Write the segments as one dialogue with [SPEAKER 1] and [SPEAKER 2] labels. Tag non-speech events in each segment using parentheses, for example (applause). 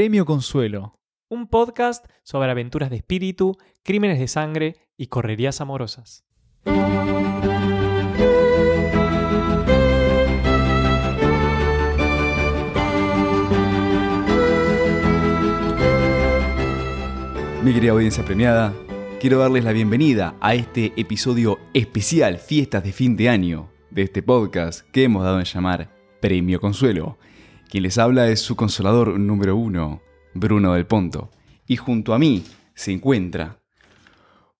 [SPEAKER 1] Premio Consuelo.
[SPEAKER 2] Un podcast sobre aventuras de espíritu, crímenes de sangre y correrías amorosas.
[SPEAKER 3] Mi querida audiencia premiada, quiero darles la bienvenida a este episodio especial Fiestas de fin de año de este podcast que hemos dado en llamar Premio Consuelo. Quien les habla es su consolador número uno, Bruno del Ponto. Y junto a mí se encuentra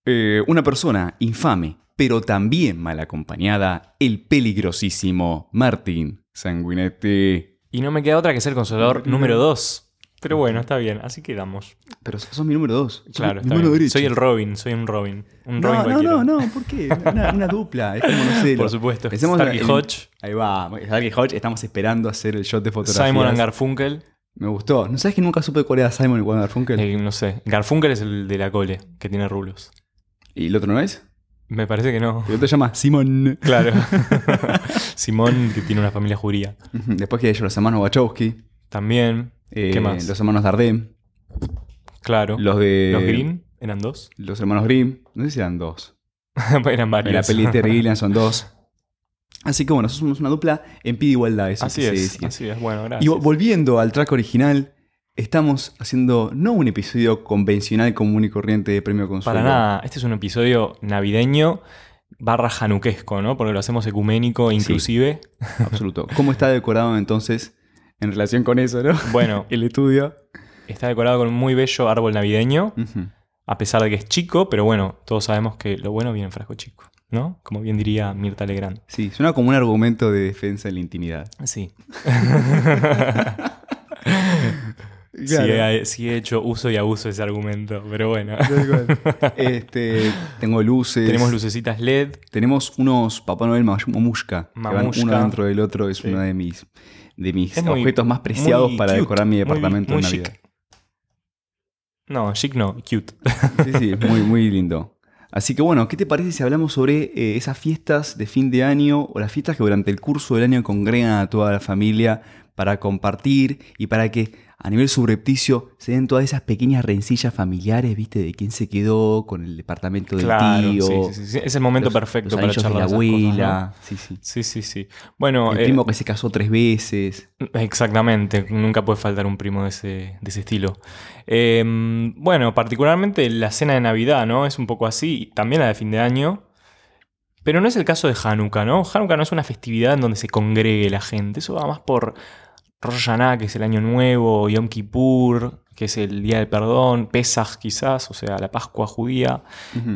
[SPEAKER 3] eh, una persona infame, pero también mal acompañada, el peligrosísimo Martín Sanguinetti.
[SPEAKER 2] Y no me queda otra que ser consolador número 2. Pero bueno, está bien, así quedamos.
[SPEAKER 3] Pero sos mi número dos.
[SPEAKER 2] Claro, está
[SPEAKER 3] mano
[SPEAKER 2] bien. Soy el Robin, soy un Robin. Un Robin
[SPEAKER 3] No, no,
[SPEAKER 2] cualquiera.
[SPEAKER 3] no, no, ¿por qué? Una, una dupla, es como no sé. (laughs)
[SPEAKER 2] Por supuesto.
[SPEAKER 3] Pensemos
[SPEAKER 2] Starkey
[SPEAKER 3] en-
[SPEAKER 2] Hodge.
[SPEAKER 3] Ahí va, Starkey Hodge, estamos esperando hacer el shot de fotografías.
[SPEAKER 2] Simon and Garfunkel.
[SPEAKER 3] Me gustó. ¿No sabes que nunca supe cuál era Simon y cuál era Garfunkel?
[SPEAKER 2] Eh, no sé. Garfunkel es el de la cole, que tiene rulos.
[SPEAKER 3] ¿Y el otro no es?
[SPEAKER 2] Me parece que no.
[SPEAKER 3] El otro se llama Simon. (laughs)
[SPEAKER 2] Claro. (laughs) Simón, que tiene una familia judía.
[SPEAKER 3] Después que ellos los hermanos Wachowski.
[SPEAKER 2] También.
[SPEAKER 3] Eh,
[SPEAKER 2] ¿Qué más?
[SPEAKER 3] Los hermanos Dardenne.
[SPEAKER 2] Claro.
[SPEAKER 3] Los de...
[SPEAKER 2] ¿Los Green eran dos.
[SPEAKER 3] Los hermanos Grimm. No sé si eran dos. (laughs)
[SPEAKER 2] eran varios.
[SPEAKER 3] En la peli de Terry Gilliam son dos. (laughs) Así que bueno, somos una dupla en pie de igualdad. Eso
[SPEAKER 2] Así
[SPEAKER 3] que
[SPEAKER 2] es, así es. Bueno,
[SPEAKER 3] Y
[SPEAKER 2] gracias.
[SPEAKER 3] vo- volviendo al track original, estamos haciendo no un episodio convencional, común y corriente de Premio Consuelo.
[SPEAKER 2] Para nada, este es un episodio navideño barra januquesco, ¿no? Porque lo hacemos ecuménico inclusive.
[SPEAKER 3] Absoluto. ¿Cómo está decorado entonces en relación con eso, no?
[SPEAKER 2] Bueno, (laughs)
[SPEAKER 3] El estudio.
[SPEAKER 2] está decorado con un muy bello árbol navideño, a pesar de que es chico, pero bueno, todos sabemos que lo bueno viene en frasco chico, ¿no? Como bien diría Mirta Legrand.
[SPEAKER 3] Sí, suena como un argumento de defensa de la intimidad.
[SPEAKER 2] Sí. (laughs)
[SPEAKER 3] Claro.
[SPEAKER 2] Sí, he, sí he hecho uso y abuso de ese argumento, pero bueno.
[SPEAKER 3] Este, tengo luces.
[SPEAKER 2] Tenemos lucecitas LED.
[SPEAKER 3] Tenemos unos Papá Noel mamushka.
[SPEAKER 2] Mamushka.
[SPEAKER 3] uno dentro del otro. Es
[SPEAKER 2] Sí.
[SPEAKER 3] uno de mis, de mis
[SPEAKER 2] Es muy-
[SPEAKER 3] objetos más preciados
[SPEAKER 2] muy
[SPEAKER 3] para
[SPEAKER 2] cute,
[SPEAKER 3] decorar mi
[SPEAKER 2] muy-
[SPEAKER 3] departamento
[SPEAKER 2] muy
[SPEAKER 3] en
[SPEAKER 2] chic.
[SPEAKER 3] Navidad.
[SPEAKER 2] No, chic no, cute.
[SPEAKER 3] Sí, sí, es muy, muy lindo. Así que bueno, ¿qué te parece si hablamos sobre eh, esas fiestas de fin de año o las fiestas que durante el curso del año congregan a toda la familia para compartir y para que a nivel subrepticio se den todas esas pequeñas rencillas familiares, ¿viste? De quién se quedó con el departamento del
[SPEAKER 2] claro,
[SPEAKER 3] tío.
[SPEAKER 2] sí, sí, sí. Es el momento
[SPEAKER 3] los-
[SPEAKER 2] perfecto
[SPEAKER 3] los
[SPEAKER 2] para
[SPEAKER 3] anillos de
[SPEAKER 2] charlar
[SPEAKER 3] la
[SPEAKER 2] esas cosas,
[SPEAKER 3] abuela.
[SPEAKER 2] ¿no?
[SPEAKER 3] Sí, sí.
[SPEAKER 2] Sí, sí, sí. Bueno,
[SPEAKER 3] El
[SPEAKER 2] eh,
[SPEAKER 3] primo que se casó tres veces.
[SPEAKER 2] Exactamente, nunca puede faltar un primo de ese, de ese estilo. Eh, bueno, particularmente la cena de Navidad, ¿no? Es un poco así, también la de fin de año. Pero no es el caso de Hanukkah, ¿no? Hanukkah no es una festividad en donde se congregue la gente. Eso va más por Rosh Hashanah, que es el año nuevo, Yom Kippur, que es el día del perdón, Pesach quizás, o sea, la Pascua judía.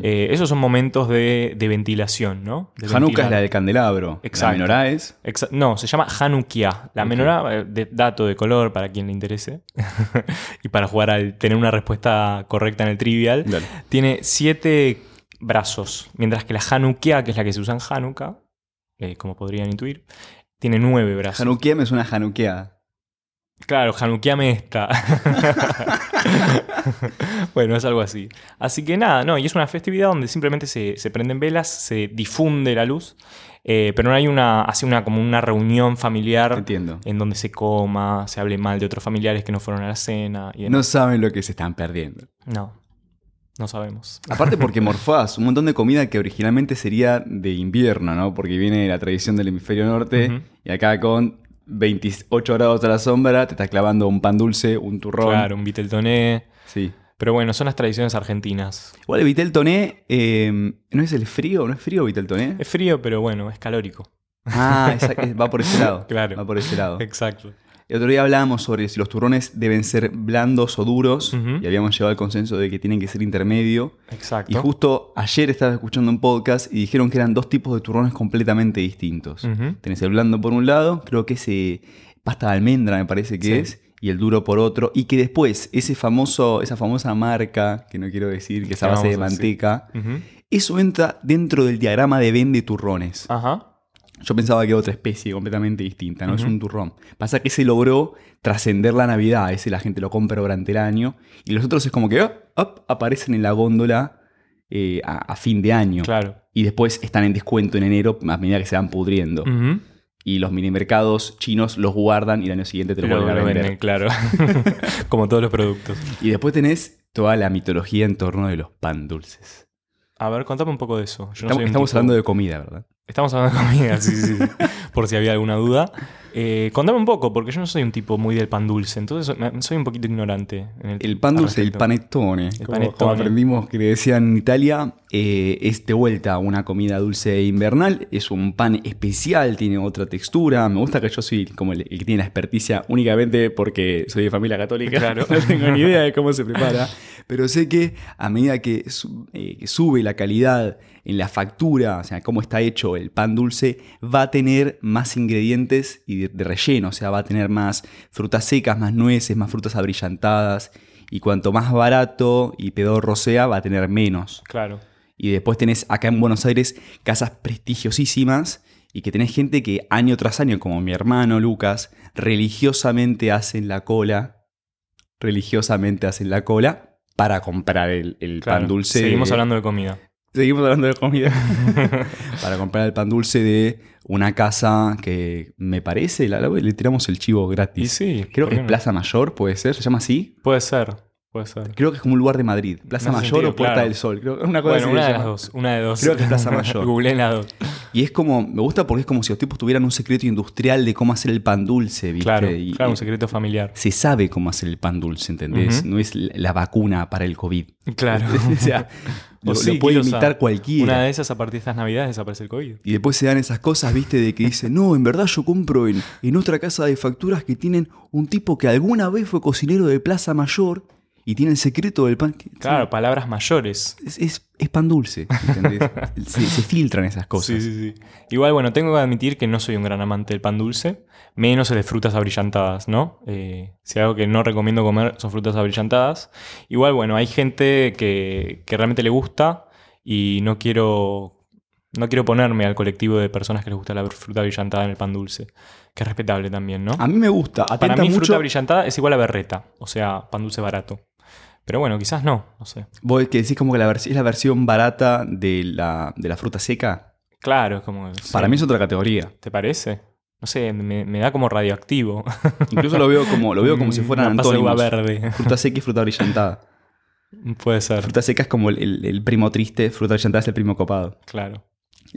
[SPEAKER 2] Eh, esos son momentos de, de ventilación, ¿no? De
[SPEAKER 3] Hanukkah es la del candelabro.
[SPEAKER 2] Exacto.
[SPEAKER 3] La menorá es.
[SPEAKER 2] Exa- no, se llama Hanukkah. La
[SPEAKER 3] Ok.
[SPEAKER 2] menorá, eh, de dato de color para quien le interese. (laughs) y para jugar al tener una respuesta correcta en el trivial.
[SPEAKER 3] Dale.
[SPEAKER 2] Tiene siete brazos. Mientras que la Hanukkah, que es la que se usa en Hanukkah, eh, como podrían intuir, tiene nueve brazos.
[SPEAKER 3] Hanukkah me suena Hanukkah.
[SPEAKER 2] Claro, Hanukkah esta. (laughs) bueno, es algo así. Así que nada, no, y es una festividad donde simplemente se, se prenden velas, se difunde la luz, eh, pero no hay una, así una como una reunión familiar
[SPEAKER 3] Entiendo.
[SPEAKER 2] en donde se coma, se hable mal de otros familiares que no fueron a la cena. Y
[SPEAKER 3] No saben lo que se están perdiendo.
[SPEAKER 2] no, no sabemos.
[SPEAKER 3] Aparte porque (laughs) morfás un montón de comida que originalmente sería de invierno, ¿no? Porque viene de la tradición del hemisferio norte y acá con 28 grados a la sombra te estás clavando un pan dulce, un turrón.
[SPEAKER 2] Claro, un Viteltoné.
[SPEAKER 3] Sí.
[SPEAKER 2] Pero bueno, son las tradiciones argentinas.
[SPEAKER 3] Igual el vitel toné, eh, ¿no es el frío? ¿No es frío vitel toné?
[SPEAKER 2] Es frío, pero bueno, es calórico.
[SPEAKER 3] Ah, (laughs) va por ese lado.
[SPEAKER 2] Claro.
[SPEAKER 3] Va por ese lado.
[SPEAKER 2] Exacto.
[SPEAKER 3] El otro día hablábamos sobre si los turrones deben ser blandos o duros y habíamos llegado al consenso de que tienen que ser intermedio.
[SPEAKER 2] Exacto.
[SPEAKER 3] Y justo ayer estaba escuchando un podcast y dijeron que eran dos tipos de turrones completamente distintos. Tenés el blando por un lado, creo que ese pasta de almendra me parece que
[SPEAKER 2] Sí.
[SPEAKER 3] es, y el duro por otro, y que después ese famoso, esa famosa marca, que no quiero decir, que es a base de manteca, eso entra dentro del diagrama de vende turrones.
[SPEAKER 2] Ajá.
[SPEAKER 3] Yo pensaba que era otra especie completamente distinta, no es un turrón. Pasa que se logró trascender la Navidad, ese la gente lo compra durante el año, y los otros es como que oh, aparecen en la góndola eh, a, a fin de año.
[SPEAKER 2] Claro.
[SPEAKER 3] Y después están en descuento en enero a medida que se van pudriendo. Y los minimercados chinos los guardan y el año siguiente te lo
[SPEAKER 2] Lo,
[SPEAKER 3] vuelven a vender.
[SPEAKER 2] claro. (laughs) Como todos los productos.
[SPEAKER 3] Y después tenés toda la mitología en torno de los pan dulces.
[SPEAKER 2] A ver, contame un poco de eso. Yo
[SPEAKER 3] estamos hablando de comida, ¿verdad?
[SPEAKER 2] Estamos hablando de comida, sí, sí, sí. (laughs) Por si había alguna duda. Eh, contame un poco, porque yo no soy un tipo muy del pan dulce, entonces soy- un poquito ignorante. en el,
[SPEAKER 3] El pan dulce, el panettone, como,
[SPEAKER 2] panettone.
[SPEAKER 3] como aprendimos que le decían en Italia, eh, es de vuelta una comida dulce invernal, es un pan especial, tiene otra textura, me gusta que yo soy como el, el que tiene la experticia únicamente porque soy de familia católica,
[SPEAKER 2] Claro. (laughs)
[SPEAKER 3] no tengo ni idea de cómo se prepara, (laughs) pero sé que a medida que, su- eh, que sube la calidad en la factura, o sea, cómo está hecho el pan dulce, va a tener más ingredientes y de, de relleno, o sea, va a tener más frutas secas, más nueces, más frutas abrillantadas. Y cuanto más barato y pedorro sea, va a tener menos.
[SPEAKER 2] Claro.
[SPEAKER 3] Y después tenés acá en Buenos Aires casas prestigiosísimas y que tenés gente que año tras año, como mi hermano Lucas, religiosamente hacen la cola, religiosamente hacen la cola para comprar el, el
[SPEAKER 2] claro.
[SPEAKER 3] pan dulce.
[SPEAKER 2] Seguimos hablando de comida.
[SPEAKER 3] Seguimos hablando de comida. (laughs) para comprar el pan dulce de una casa que me parece, la- la- le tiramos el chivo
[SPEAKER 2] Y
[SPEAKER 3] gratis.
[SPEAKER 2] sí.
[SPEAKER 3] Creo
[SPEAKER 2] ¿por
[SPEAKER 3] que es
[SPEAKER 2] no?
[SPEAKER 3] Plaza Mayor, puede ser, se llama así.
[SPEAKER 2] Puede ser, puede ser.
[SPEAKER 3] Creo que es como un lugar de Madrid. Plaza Mayor
[SPEAKER 2] sentido,
[SPEAKER 3] o Puerta
[SPEAKER 2] claro.
[SPEAKER 3] del Sol. Creo una cosa
[SPEAKER 2] Bueno, una de las dos. Una de dos.
[SPEAKER 3] Creo que es Plaza Mayor. (laughs)
[SPEAKER 2] Googleé las dos.
[SPEAKER 3] Y es como, me gusta porque es como si los tipos tuvieran un secreto industrial de cómo hacer el pan dulce, ¿viste?
[SPEAKER 2] Claro,
[SPEAKER 3] Y-
[SPEAKER 2] claro,
[SPEAKER 3] y
[SPEAKER 2] un secreto familiar.
[SPEAKER 3] se sabe cómo hacer el pan dulce, ¿entendés? No es la vacuna para el COVID.
[SPEAKER 2] Claro. (laughs)
[SPEAKER 3] o sea, lo,
[SPEAKER 2] sí,
[SPEAKER 3] lo puede imitar cualquiera.
[SPEAKER 2] Una de esas, a partir de estas navidades, desaparece el COVID.
[SPEAKER 3] Y después se dan esas cosas, viste, de que dicen, no, en verdad yo compro en, en otra casa de facturas que tienen un tipo que alguna vez fue cocinero de Plaza Mayor y tiene el secreto del pan. que-
[SPEAKER 2] Claro, palabras mayores.
[SPEAKER 3] Es, es- es pan dulce, ¿entendés? (laughs) se, se filtran esas cosas.
[SPEAKER 2] Sí, sí, sí. Igual, bueno, tengo que admitir que no soy un gran amante del pan dulce, menos el de frutas abrillantadas, ¿no? Eh, si algo que no recomiendo comer son frutas abrillantadas. Igual, bueno, hay gente que, que realmente le gusta y no quiero, no quiero ponerme al colectivo de personas que les gusta la fruta abrillantada en el pan dulce, que es respetable también, ¿no?
[SPEAKER 3] A mí me gusta,
[SPEAKER 2] Para
[SPEAKER 3] atenta
[SPEAKER 2] mí,
[SPEAKER 3] mucho.
[SPEAKER 2] fruta abrillantada es igual a berreta, o sea, pan dulce barato. Pero bueno, quizás no, no sé.
[SPEAKER 3] Vos que decís como que la es la versión barata de la, de la fruta seca.
[SPEAKER 2] Claro, es como...
[SPEAKER 3] Para
[SPEAKER 2] sí.
[SPEAKER 3] mí es otra categoría.
[SPEAKER 2] ¿Te parece? No sé, me, me da como radioactivo.
[SPEAKER 3] Incluso lo veo como, lo veo como si (laughs) fueran antónimos.
[SPEAKER 2] verde.
[SPEAKER 3] Fruta seca y fruta brillantada. (laughs)
[SPEAKER 2] Puede ser,
[SPEAKER 3] Fruta seca es como el, el- el primo triste, fruta brillantada es el primo copado.
[SPEAKER 2] claro.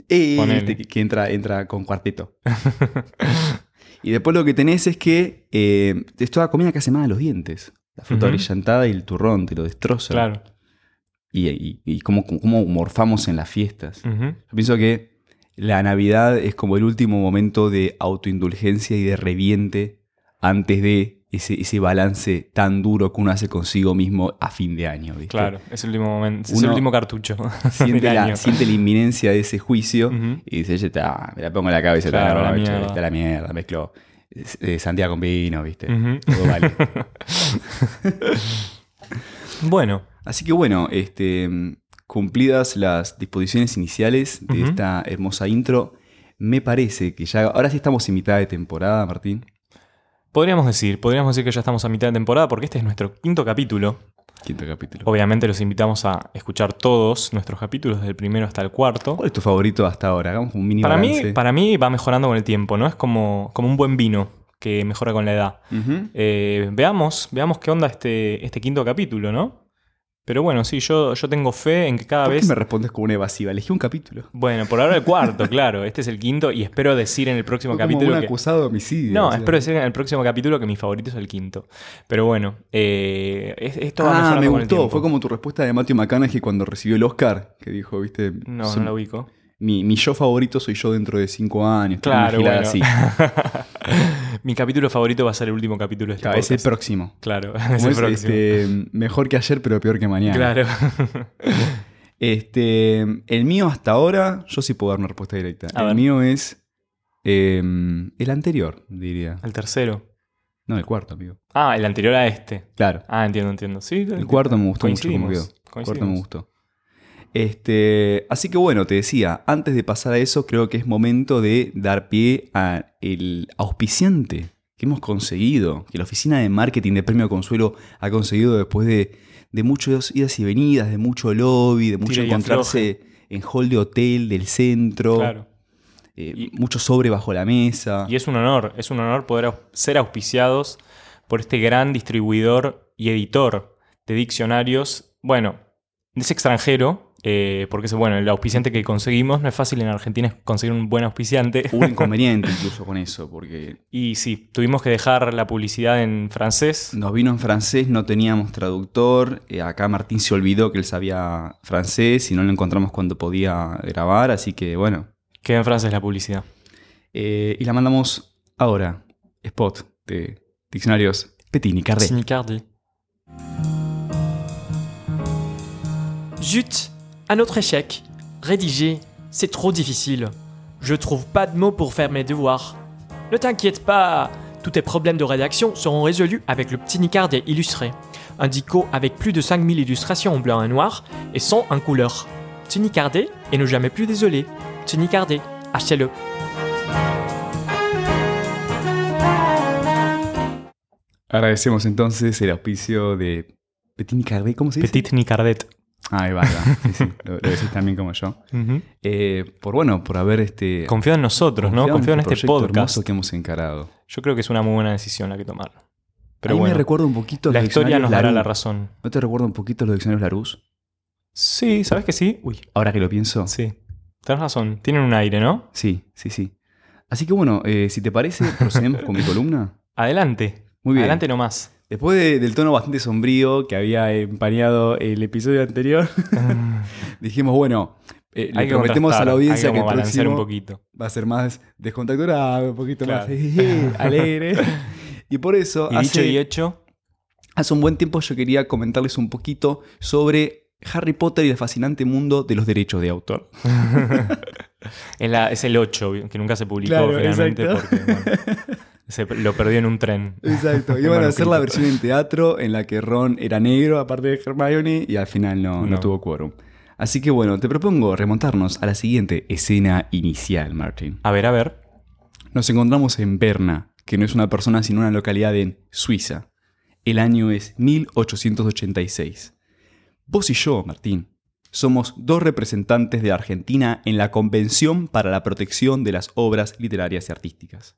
[SPEAKER 3] Eh, este que, que entra, entra con cuarteto. (laughs) y después lo que tenés es que eh, es toda comida que hace mal a los dientes. La fruta
[SPEAKER 2] Ujú.
[SPEAKER 3] brillantada y el turrón te lo destroza.
[SPEAKER 2] Claro.
[SPEAKER 3] Y, y, y cómo, cómo morfamos en las fiestas. Yo pienso que la Navidad es como el último momento de autoindulgencia y de reviente antes de ese, ese balance tan duro que uno hace consigo mismo a fin de año. ¿viste?
[SPEAKER 2] Claro, es el último momento, es el último cartucho. (laughs)
[SPEAKER 3] Siente la, siente la inminencia de ese juicio y dice, ya está, me la pongo en la cabeza, está,
[SPEAKER 2] Claro, la
[SPEAKER 3] no, che,
[SPEAKER 2] mierda.
[SPEAKER 3] está la mierda, mezclo eh, sandía con vino, ¿viste? Todo vale. (laughs)
[SPEAKER 2] Bueno,
[SPEAKER 3] Así que bueno, este, cumplidas las disposiciones iniciales de esta hermosa intro, me parece que ya, ahora sí estamos en mitad de temporada, Martín.
[SPEAKER 2] podríamos decir, podríamos decir que ya estamos a mitad de temporada porque este es nuestro quinto capítulo.
[SPEAKER 3] Quinto capítulo.
[SPEAKER 2] Obviamente los invitamos a escuchar todos nuestros capítulos, desde el primero hasta el cuarto.
[SPEAKER 3] ¿Cuál es tu favorito hasta ahora? Hagamos un mini
[SPEAKER 2] Para mí, para mí va mejorando con el tiempo, ¿no? Es como, como un buen vino que mejora con la edad. Eh, veamos, veamos qué onda este, este quinto capítulo, ¿no? Pero bueno, sí, yo, yo tengo fe en que cada
[SPEAKER 3] ¿Por
[SPEAKER 2] vez.
[SPEAKER 3] qué me respondes como una evasiva? Elegí un capítulo.
[SPEAKER 2] Bueno, por ahora el cuarto, claro. Este es el quinto y espero decir en el próximo
[SPEAKER 3] Fue como
[SPEAKER 2] capítulo.
[SPEAKER 3] un
[SPEAKER 2] que-
[SPEAKER 3] acusado de homicidio.
[SPEAKER 2] No,
[SPEAKER 3] o sea.
[SPEAKER 2] espero decir en el próximo capítulo que mi favorito es el quinto. Pero bueno, eh, es- esto va
[SPEAKER 3] Ah,
[SPEAKER 2] mejorando
[SPEAKER 3] me
[SPEAKER 2] con el
[SPEAKER 3] gustó. Fue como tu respuesta de Matthew McConaughey cuando recibió el Oscar, que dijo, viste,
[SPEAKER 2] No,
[SPEAKER 3] son-
[SPEAKER 2] no lo ubico.
[SPEAKER 3] mi, mi yo favorito soy yo dentro de cinco años.
[SPEAKER 2] Claro, bueno.
[SPEAKER 3] así. (laughs) (laughs)
[SPEAKER 2] mi capítulo favorito va a ser el último capítulo de este
[SPEAKER 3] Claro, es el próximo.
[SPEAKER 2] Claro, (laughs) es el
[SPEAKER 3] es,
[SPEAKER 2] próximo.
[SPEAKER 3] este, mejor que ayer, pero peor que mañana.
[SPEAKER 2] Claro. (laughs)
[SPEAKER 3] Este, el mío hasta ahora, yo sí puedo dar una respuesta directa.
[SPEAKER 2] A
[SPEAKER 3] el
[SPEAKER 2] ver.
[SPEAKER 3] mío es eh, el anterior, diría.
[SPEAKER 2] el tercero.
[SPEAKER 3] No, el cuarto, amigo.
[SPEAKER 2] Ah, el anterior a este.
[SPEAKER 3] Claro.
[SPEAKER 2] Ah, entiendo, entiendo. Sí,
[SPEAKER 3] El cuarto me gustó mucho como quedó. El cuarto me gustó. Este, así que bueno, te decía, antes de pasar a eso, creo que es momento de dar pie a el auspiciante que hemos conseguido, que la oficina de marketing de Premio Consuelo ha conseguido después de, de muchas idas y venidas, de mucho lobby, de mucho encontrarse en hall de hotel del centro.
[SPEAKER 2] Claro.
[SPEAKER 3] eh,
[SPEAKER 2] Y-
[SPEAKER 3] mucho sobre bajo la mesa.
[SPEAKER 2] Y es un honor, es un honor poder ser auspiciados por este gran distribuidor y editor de diccionarios. Bueno, es extranjero, eh, porque es bueno, el auspiciante que conseguimos no es fácil en Argentina conseguir un buen auspiciante.
[SPEAKER 3] Hubo un (laughs) inconveniente incluso con eso, porque
[SPEAKER 2] Y sí, tuvimos que dejar la publicidad en francés.
[SPEAKER 3] nos vino en francés, no teníamos traductor. eh, acá Martín se olvidó que él sabía francés y no lo encontramos cuando podía grabar, así que bueno.
[SPEAKER 2] Queda en francés la publicidad.
[SPEAKER 3] Eh, y la mandamos ahora, spot de diccionarios Petini Carré.
[SPEAKER 2] Sinicardi.
[SPEAKER 1] Zut, un autre échec. Rédiger, c'est trop difficile. Je trouve pas de mots pour faire mes devoirs. Ne t'inquiète pas, tous tes problèmes de rédaction seront résolus avec le petit Nicardet illustré. Un dico avec plus de 5000 illustrations en blanc et noir et 100 en couleur. Petit Nicardet et ne jamais plus désolé. Petit Nicardet, achetez-le.
[SPEAKER 3] Agradecemos entonces el auspicio de Carré, ¿cómo se dice?
[SPEAKER 2] Petit Nicardet.
[SPEAKER 3] Ahí va, ahí va. Sí, sí, lo, lo decís también como yo. Eh, por bueno, por haber este.
[SPEAKER 2] Confío en nosotros, ¿no? Confío en este
[SPEAKER 3] proyecto
[SPEAKER 2] podcast.
[SPEAKER 3] que hemos encarado.
[SPEAKER 2] Yo creo que es una muy buena decisión la que tomar. Pero
[SPEAKER 3] Ahí
[SPEAKER 2] bueno,
[SPEAKER 3] me recuerda un poquito
[SPEAKER 2] la historia nos dará la razón.
[SPEAKER 3] ¿No te recuerda un poquito los diccionarios Larousse?
[SPEAKER 2] Sí, ¿sabes que sí? Uy,
[SPEAKER 3] Ahora que lo pienso.
[SPEAKER 2] sí. Tienes razón. Tienen un aire, ¿no?
[SPEAKER 3] Sí, sí, sí. Así que bueno, eh, si te parece, procedemos con mi columna. (laughs)
[SPEAKER 2] Adelante.
[SPEAKER 3] Muy bien.
[SPEAKER 2] Adelante nomás.
[SPEAKER 3] Después de- del tono bastante sombrío que había empañado el episodio anterior, (laughs) dijimos, bueno, eh, le prometemos a la audiencia que el
[SPEAKER 2] balancear un
[SPEAKER 3] próximo
[SPEAKER 2] poquito.
[SPEAKER 3] va a ser más descontracturado, un poquito
[SPEAKER 2] Claro.
[SPEAKER 3] más (laughs) jejeje, alegre. (laughs) Y por eso,
[SPEAKER 2] Y dicho
[SPEAKER 3] hace,
[SPEAKER 2] y hecho,
[SPEAKER 3] hace un buen tiempo yo quería comentarles un poquito sobre Harry Potter y el fascinante mundo de los derechos de autor.
[SPEAKER 2] es, la- es el 8, que nunca se publicó
[SPEAKER 3] Claro,
[SPEAKER 2] finalmente porque bueno, se lo perdió en un tren.
[SPEAKER 3] Exacto. (laughs) Iban a hacer la versión en teatro en la que Ron era negro, aparte de Hermione, y al final no, no
[SPEAKER 2] No.
[SPEAKER 3] tuvo quórum. Así que bueno, te propongo remontarnos a la siguiente escena inicial, Martin.
[SPEAKER 2] A ver, a ver.
[SPEAKER 3] Nos encontramos en Berna, que no es una persona sino una localidad en Suiza. El año es 1886. Vos y yo, Martín, somos dos representantes de Argentina en la Convención para la Protección de las Obras Literarias y Artísticas.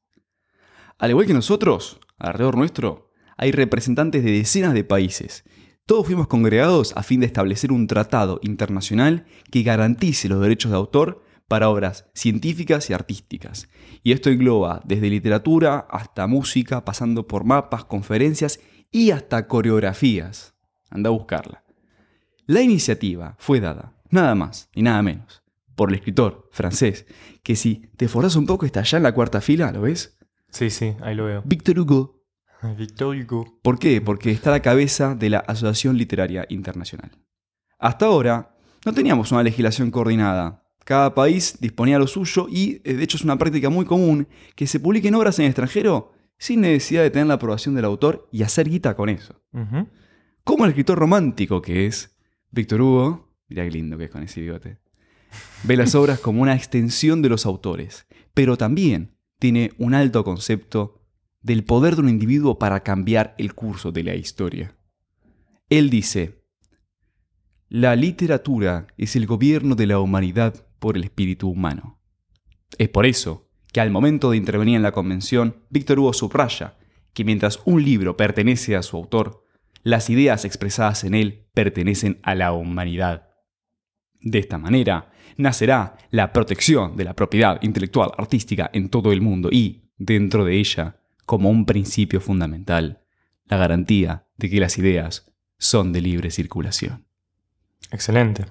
[SPEAKER 3] Al igual que nosotros, alrededor nuestro, hay representantes de decenas de países. Todos fuimos congregados a fin de establecer un tratado internacional que garantice los derechos de autor para obras científicas y artísticas. Y esto engloba desde literatura hasta música, pasando por mapas, conferencias y hasta coreografías. Anda a buscarla. La iniciativa fue dada, nada más y nada menos, por el escritor francés, que si te forzas un poco está allá en la cuarta fila, ¿lo ves?
[SPEAKER 2] Sí, sí, ahí lo veo.
[SPEAKER 3] Victor Hugo. (laughs)
[SPEAKER 2] Victor Hugo.
[SPEAKER 3] ¿Por qué? Porque está a la cabeza de la Asociación Literaria Internacional. Hasta ahora no teníamos una legislación coordinada. Cada país disponía lo suyo y, eh, de hecho, es una práctica muy común que se publiquen obras en el extranjero sin necesidad de tener la aprobación del autor y hacer guita con eso. Como el escritor romántico que es Víctor Hugo, mirá qué lindo que es con ese bigote, ve las obras como una extensión de los autores, pero también tiene un alto concepto del poder de un individuo para cambiar el curso de la historia. Él dice, la literatura es el gobierno de la humanidad por el espíritu humano. Es por eso que al momento de intervenir en la convención, Víctor Hugo subraya que mientras un libro pertenece a su autor, las ideas expresadas en él pertenecen a la humanidad. De esta manera, nacerá la protección de la propiedad intelectual artística en todo el mundo y, dentro de ella, como un principio fundamental, la garantía de que las ideas son de libre circulación.
[SPEAKER 2] Excelente.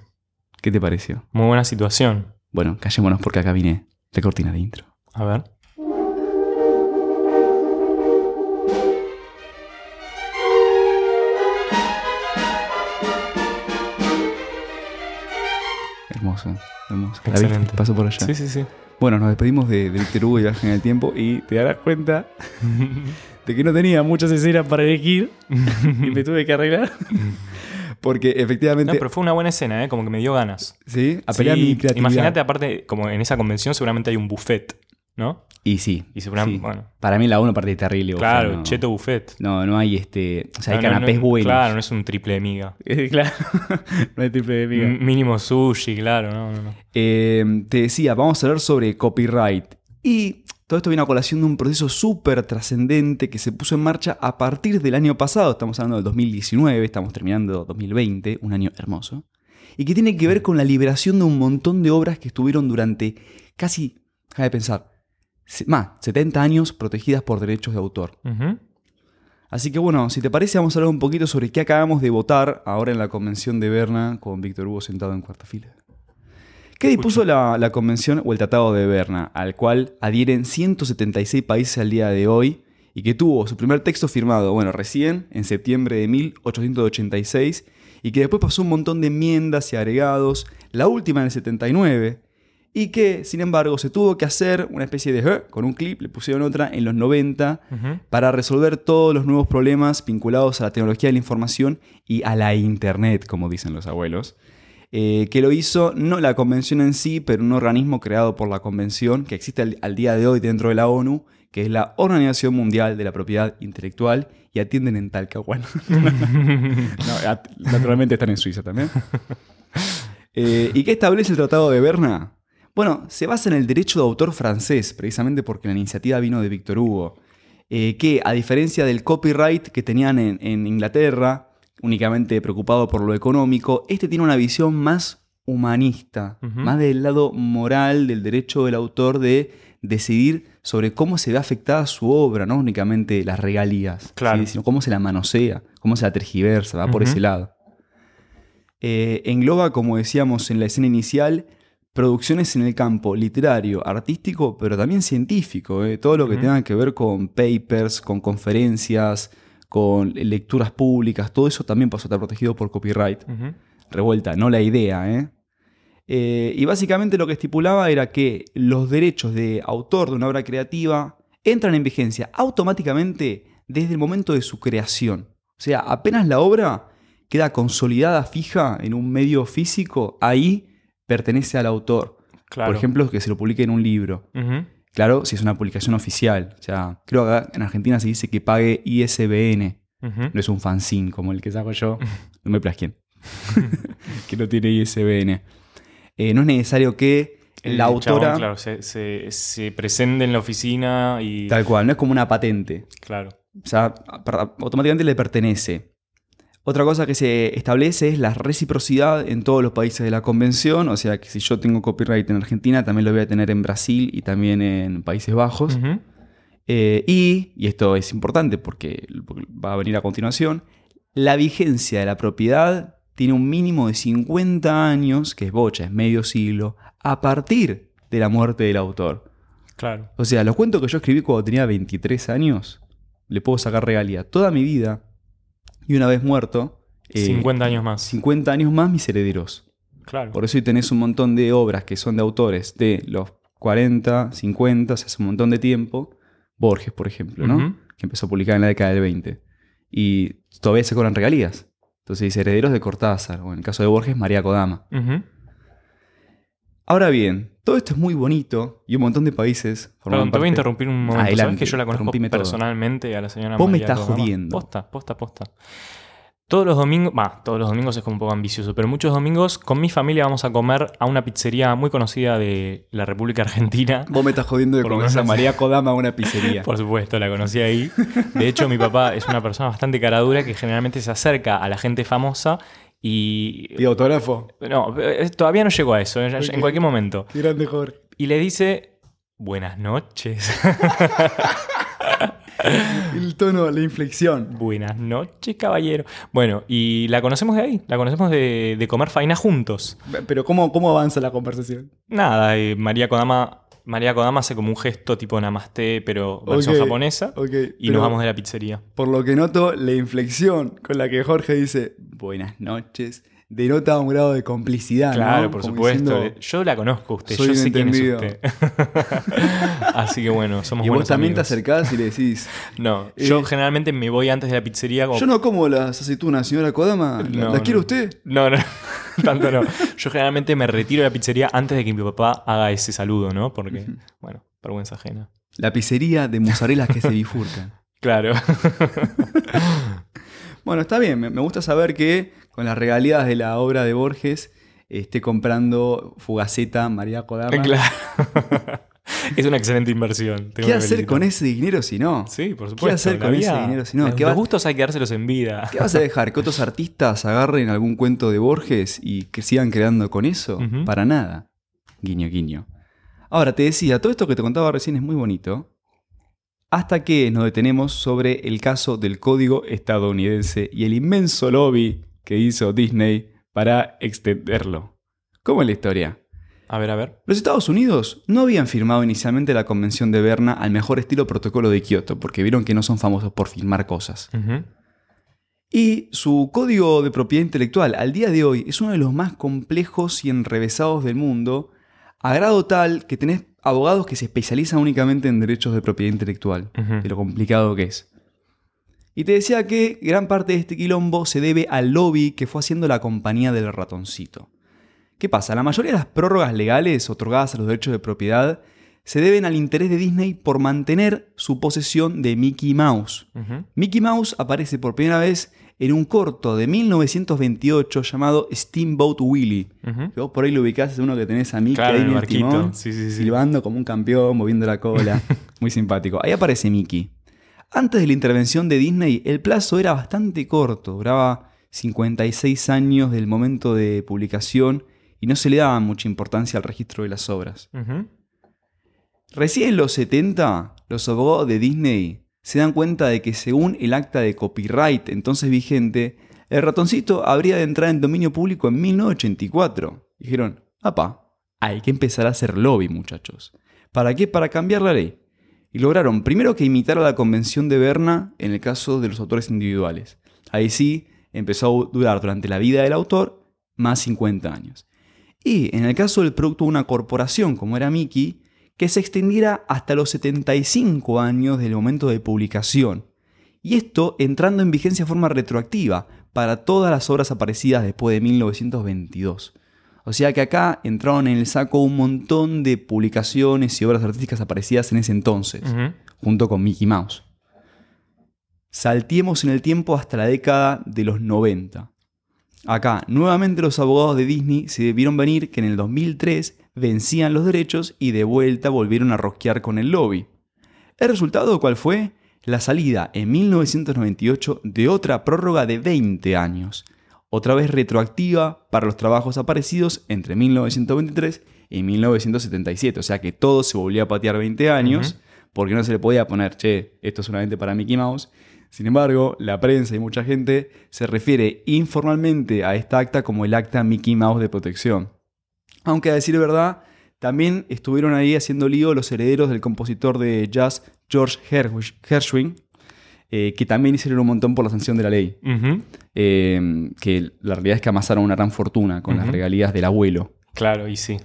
[SPEAKER 3] ¿Qué te pareció?
[SPEAKER 2] Muy buena situación.
[SPEAKER 3] Bueno, callémonos porque acá viene la cortina de intro.
[SPEAKER 2] A ver.
[SPEAKER 3] Hermoso, hermoso.
[SPEAKER 2] Excelente.
[SPEAKER 3] Pasó por allá.
[SPEAKER 2] Sí, sí, sí.
[SPEAKER 3] Bueno, nos despedimos de, de Víctor Hugo y Viaje en el Tiempo y te darás cuenta (laughs) de que no tenía muchas escenas para elegir (laughs) y me tuve que arreglar. Porque efectivamente,
[SPEAKER 2] No, pero fue una buena escena, ¿eh? Como que me dio ganas.
[SPEAKER 3] sí, apelé a
[SPEAKER 2] Sí,
[SPEAKER 3] mi creatividad.
[SPEAKER 2] Imagínate, aparte, como en esa convención seguramente hay un buffet. ¿No?
[SPEAKER 3] Y sí.
[SPEAKER 2] Y seguramente,
[SPEAKER 3] sí.
[SPEAKER 2] bueno.
[SPEAKER 3] Para mí la 1 parte terrible.
[SPEAKER 2] Claro,
[SPEAKER 3] no.
[SPEAKER 2] cheto buffet.
[SPEAKER 3] No, no hay este. O sea, hay
[SPEAKER 2] No,
[SPEAKER 3] canapés
[SPEAKER 2] no,
[SPEAKER 3] buenos.
[SPEAKER 2] Claro, no es un triple de miga. (laughs)
[SPEAKER 3] claro. (laughs) no hay triple de miga.
[SPEAKER 2] M- Mínimo sushi, claro, no.
[SPEAKER 3] Eh, te decía, vamos a hablar sobre copyright. Y todo esto viene a colación de un proceso súper trascendente que se puso en marcha a partir del año pasado. Estamos hablando del 2019, estamos terminando 2020, un año hermoso. Y que tiene que ver con la liberación de un montón de obras que estuvieron durante casi, déjame de pensar, más, 70 años protegidas por derechos de autor. Así que bueno, si te parece, vamos a hablar un poquito sobre qué acabamos de votar ahora en la convención de Berna con Víctor Hugo sentado en cuarta fila. ¿Qué dispuso la, la convención o el tratado de Berna, al cual adhieren 176 países al día de hoy y que tuvo su primer texto firmado, bueno, recién, en septiembre de 1886, y que después pasó un montón de enmiendas y agregados, la última en el 79, y que, sin embargo, se tuvo que hacer una especie de... "Eh", con un clip, le pusieron otra en los 90,
[SPEAKER 2] Ujú.
[SPEAKER 3] para resolver todos los nuevos problemas vinculados a la tecnología de la información y a la Internet, como dicen los abuelos. Eh, que lo hizo no la convención en sí, pero un organismo creado por la convención que existe al, al día de hoy dentro de la ONU, que es la Organización Mundial de la Propiedad Intelectual, y atienden en Talcahuano. (laughs) (laughs) No, at- naturalmente están en Suiza también. (laughs) Eh, ¿Y qué establece el Tratado de Berna? Bueno, se basa en el derecho de autor francés, precisamente porque la iniciativa vino de Víctor Hugo, eh, que a diferencia del copyright que tenían en, en Inglaterra, únicamente preocupado por lo económico, este tiene una visión más humanista, más del lado moral del derecho del autor de decidir sobre cómo se ve afectada su obra, no únicamente las regalías,
[SPEAKER 2] Claro.
[SPEAKER 3] ¿sí? sino cómo se la manosea, cómo se la tergiversa, va por ese lado. Eh, engloba, como decíamos en la escena inicial, producciones en el campo literario, artístico, pero también científico. eh, Todo lo que tenga que ver con papers, con conferencias, con lecturas públicas, todo eso también pasó a estar protegido por copyright. Revuelta, no la idea, ¿eh? Eh, y básicamente lo que estipulaba era que los derechos de autor de una obra creativa entran en vigencia automáticamente desde el momento de su creación. O sea, apenas la obra queda consolidada, fija en un medio físico, ahí pertenece al autor.
[SPEAKER 2] Claro.
[SPEAKER 3] Por ejemplo, que se lo publique en un libro. Claro, si es una publicación oficial. O sea, creo que en Argentina se dice que pague ISBN. No es un fanzine como el que saco yo. No me plagien. (laughs) que no tiene ISBN. Eh, no es necesario que
[SPEAKER 2] El
[SPEAKER 3] la autora.
[SPEAKER 2] chabón, claro, se, se- se presente en la oficina y.
[SPEAKER 3] Tal cual, no es como una patente.
[SPEAKER 2] Claro.
[SPEAKER 3] O sea, automáticamente le pertenece. Otra cosa que se establece es la reciprocidad en todos los países de la convención. O sea, que si yo tengo copyright en Argentina, también lo voy a tener en Brasil y también en Países Bajos. Eh, y, y esto es importante porque porque va a venir a continuación, la vigencia de la propiedad tiene un mínimo de 50 años, que es bocha, es medio siglo, a partir de la muerte del autor.
[SPEAKER 2] Claro.
[SPEAKER 3] O sea, los cuentos que yo escribí cuando tenía 23 años, le puedo sacar regalía toda mi vida y una vez muerto, eh,
[SPEAKER 2] 50 años más.
[SPEAKER 3] 50 años más mis herederos.
[SPEAKER 2] Claro.
[SPEAKER 3] Por eso hoy tenés un montón de obras que son de autores de los 40, 50, o sea, hace un montón de tiempo. Borges, por ejemplo, ¿no? Que empezó a publicar en la década del 20. Y todavía se cobran regalías. Entonces dice herederos de Cortázar, o en el caso de Borges, María Kodama. Ahora bien, todo esto es muy bonito y un montón de países forman
[SPEAKER 2] Perdón, te voy a interrumpir un momento. ¿Sabes
[SPEAKER 3] Adelante,
[SPEAKER 2] que yo la conozco personalmente a la señora
[SPEAKER 3] Vos me
[SPEAKER 2] María
[SPEAKER 3] estás
[SPEAKER 2] Kodama?
[SPEAKER 3] jodiendo.
[SPEAKER 2] Posta, posta, posta. Todos los domingos, va, todos los domingos es como un poco ambicioso, pero muchos domingos con mi familia vamos a comer a una pizzería muy conocida de la República Argentina.
[SPEAKER 3] Vos me estás jodiendo de conocer a María Kodama a una pizzería. (laughs)
[SPEAKER 2] Por supuesto, la conocí ahí. De hecho, mi papá es una persona bastante caradura que generalmente se acerca a la gente famosa y...
[SPEAKER 3] ¿Y autógrafo?
[SPEAKER 2] No, eh, todavía no llegó a eso, en cualquier momento.
[SPEAKER 3] Grande, Jorge.
[SPEAKER 2] Y le dice, buenas noches. (laughs)
[SPEAKER 3] El tono, la inflexión.
[SPEAKER 2] buenas noches, caballero. Bueno, y la conocemos de ahí, la conocemos de, de comer faina juntos.
[SPEAKER 3] Pero ¿cómo, cómo avanza la conversación?
[SPEAKER 2] Nada, eh, María Kodama... María Kodama hace como un gesto tipo namaste, pero versión japonesa. y nos vamos de la pizzería.
[SPEAKER 3] Por lo que noto, la inflexión con la que Jorge dice buenas noches denota un grado de complicidad.
[SPEAKER 2] Claro,
[SPEAKER 3] ¿no?
[SPEAKER 2] por
[SPEAKER 3] Como
[SPEAKER 2] supuesto.
[SPEAKER 3] diciendo,
[SPEAKER 2] Yo la conozco a usted,
[SPEAKER 3] soy
[SPEAKER 2] yo sé quién es usted. (laughs) Así que bueno, somos
[SPEAKER 3] y vos
[SPEAKER 2] buenos
[SPEAKER 3] también te acercás y le decís: (laughs)
[SPEAKER 2] No,
[SPEAKER 3] Eh,
[SPEAKER 2] yo generalmente me voy antes de la pizzería como...
[SPEAKER 3] Yo no como las aceitunas, señora Kodama. ¿La-
[SPEAKER 2] No,
[SPEAKER 3] ¿Las quiere usted?
[SPEAKER 2] No, no, (laughs) tanto no. Yo generalmente me retiro de la pizzería antes de que mi papá haga ese saludo, ¿no? Porque, bueno, vergüenza ajena.
[SPEAKER 3] La pizzería de mozzarellas que se bifurcan. (laughs)
[SPEAKER 2] Claro. (laughs)
[SPEAKER 3] Bueno, está bien, me me gusta saber que con las regalías de la obra de Borges esté comprando Fugaceta, María Codarra.
[SPEAKER 2] claro. (laughs) es una excelente inversión. tengo
[SPEAKER 3] ¿Qué hacer con ese dinero si no?
[SPEAKER 2] Sí, por
[SPEAKER 3] ¿Qué
[SPEAKER 2] supuesto.
[SPEAKER 3] hacer
[SPEAKER 2] la
[SPEAKER 3] con
[SPEAKER 2] vida-
[SPEAKER 3] ese dinero si no?
[SPEAKER 2] los
[SPEAKER 3] ¿Qué va-
[SPEAKER 2] gustos hay que dárselos en vida.
[SPEAKER 3] ¿Qué vas a dejar? ¿Que otros artistas agarren algún cuento de Borges y que sigan creando con eso? Para nada. Guiño, guiño. Ahora, te decía, todo esto que te contaba recién es muy bonito. Hasta que nos detenemos sobre el caso del código estadounidense y el inmenso lobby que hizo Disney para extenderlo. ¿Cómo es la historia?
[SPEAKER 2] A ver, a ver.
[SPEAKER 3] Los Estados Unidos no habían firmado inicialmente la Convención de Berna al mejor estilo protocolo de Kioto, porque vieron que no son famosos por firmar cosas. Y su código de propiedad intelectual al día de hoy es uno de los más complejos y enrevesados del mundo, a grado tal que tenés abogados que se especializan únicamente en derechos de propiedad intelectual, de lo complicado que es. Y te decía que gran parte de este quilombo se debe al lobby que fue haciendo la compañía del ratoncito. ¿Qué pasa? La mayoría de las prórrogas legales otorgadas a los derechos de propiedad se deben al interés de Disney por mantener su posesión de Mickey Mouse. Mickey Mouse aparece por primera vez en un corto de 1928 llamado Steamboat Willie. Vos por ahí lo ubicás, es uno que tenés a Mickey
[SPEAKER 2] Claro,
[SPEAKER 3] ahí
[SPEAKER 2] en el
[SPEAKER 3] en el
[SPEAKER 2] barquito.
[SPEAKER 3] timón,
[SPEAKER 2] Sí, sí, sí.
[SPEAKER 3] silbando como un campeón, moviendo la cola. (laughs) Muy simpático. Ahí aparece Mickey. Antes de la intervención de Disney, el plazo era bastante corto, duraba 56 años del momento de publicación y no se le daba mucha importancia al registro de las obras. Recién en los 70, los abogados de Disney se dan cuenta de que según el acta de copyright entonces vigente, el ratoncito habría de entrar en dominio público en 1984. Dijeron, apa, hay que empezar a hacer lobby, muchachos. ¿Para qué? Para cambiar la ley. Y lograron primero que imitara la convención de Berna en el caso de los autores individuales. Ahí sí, empezó a durar durante la vida del autor más 50 años. Y en el caso del producto de una corporación como era Mickey, que se extendiera hasta los 75 años del momento de publicación. Y esto entrando en vigencia de forma retroactiva para todas las obras aparecidas después de 1922. O sea que acá entraron en el saco un montón de publicaciones y obras artísticas aparecidas en ese entonces, junto con Mickey Mouse. Saltiemos en el tiempo hasta la década de los 90. Acá, nuevamente los abogados de Disney se vieron venir que en el 2003 vencían los derechos y de vuelta volvieron a rosquear con el lobby. ¿El resultado cuál fue? La salida en 1998 de otra prórroga de 20 años, otra vez retroactiva para los trabajos aparecidos entre 1923 y 1977, o sea que todo se volvió a patear 20 años, porque no se le podía poner, che, esto es solamente para Mickey Mouse. Sin embargo, la prensa y mucha gente se refiere informalmente a esta acta como el acta Mickey Mouse de protección. Aunque a decir verdad, también estuvieron ahí haciendo lío los herederos del compositor de jazz George Gershwin, eh, que también hicieron un montón por la sanción de la ley. Eh, que la realidad es que amasaron una gran fortuna con las regalías del abuelo.
[SPEAKER 2] Claro, y sí.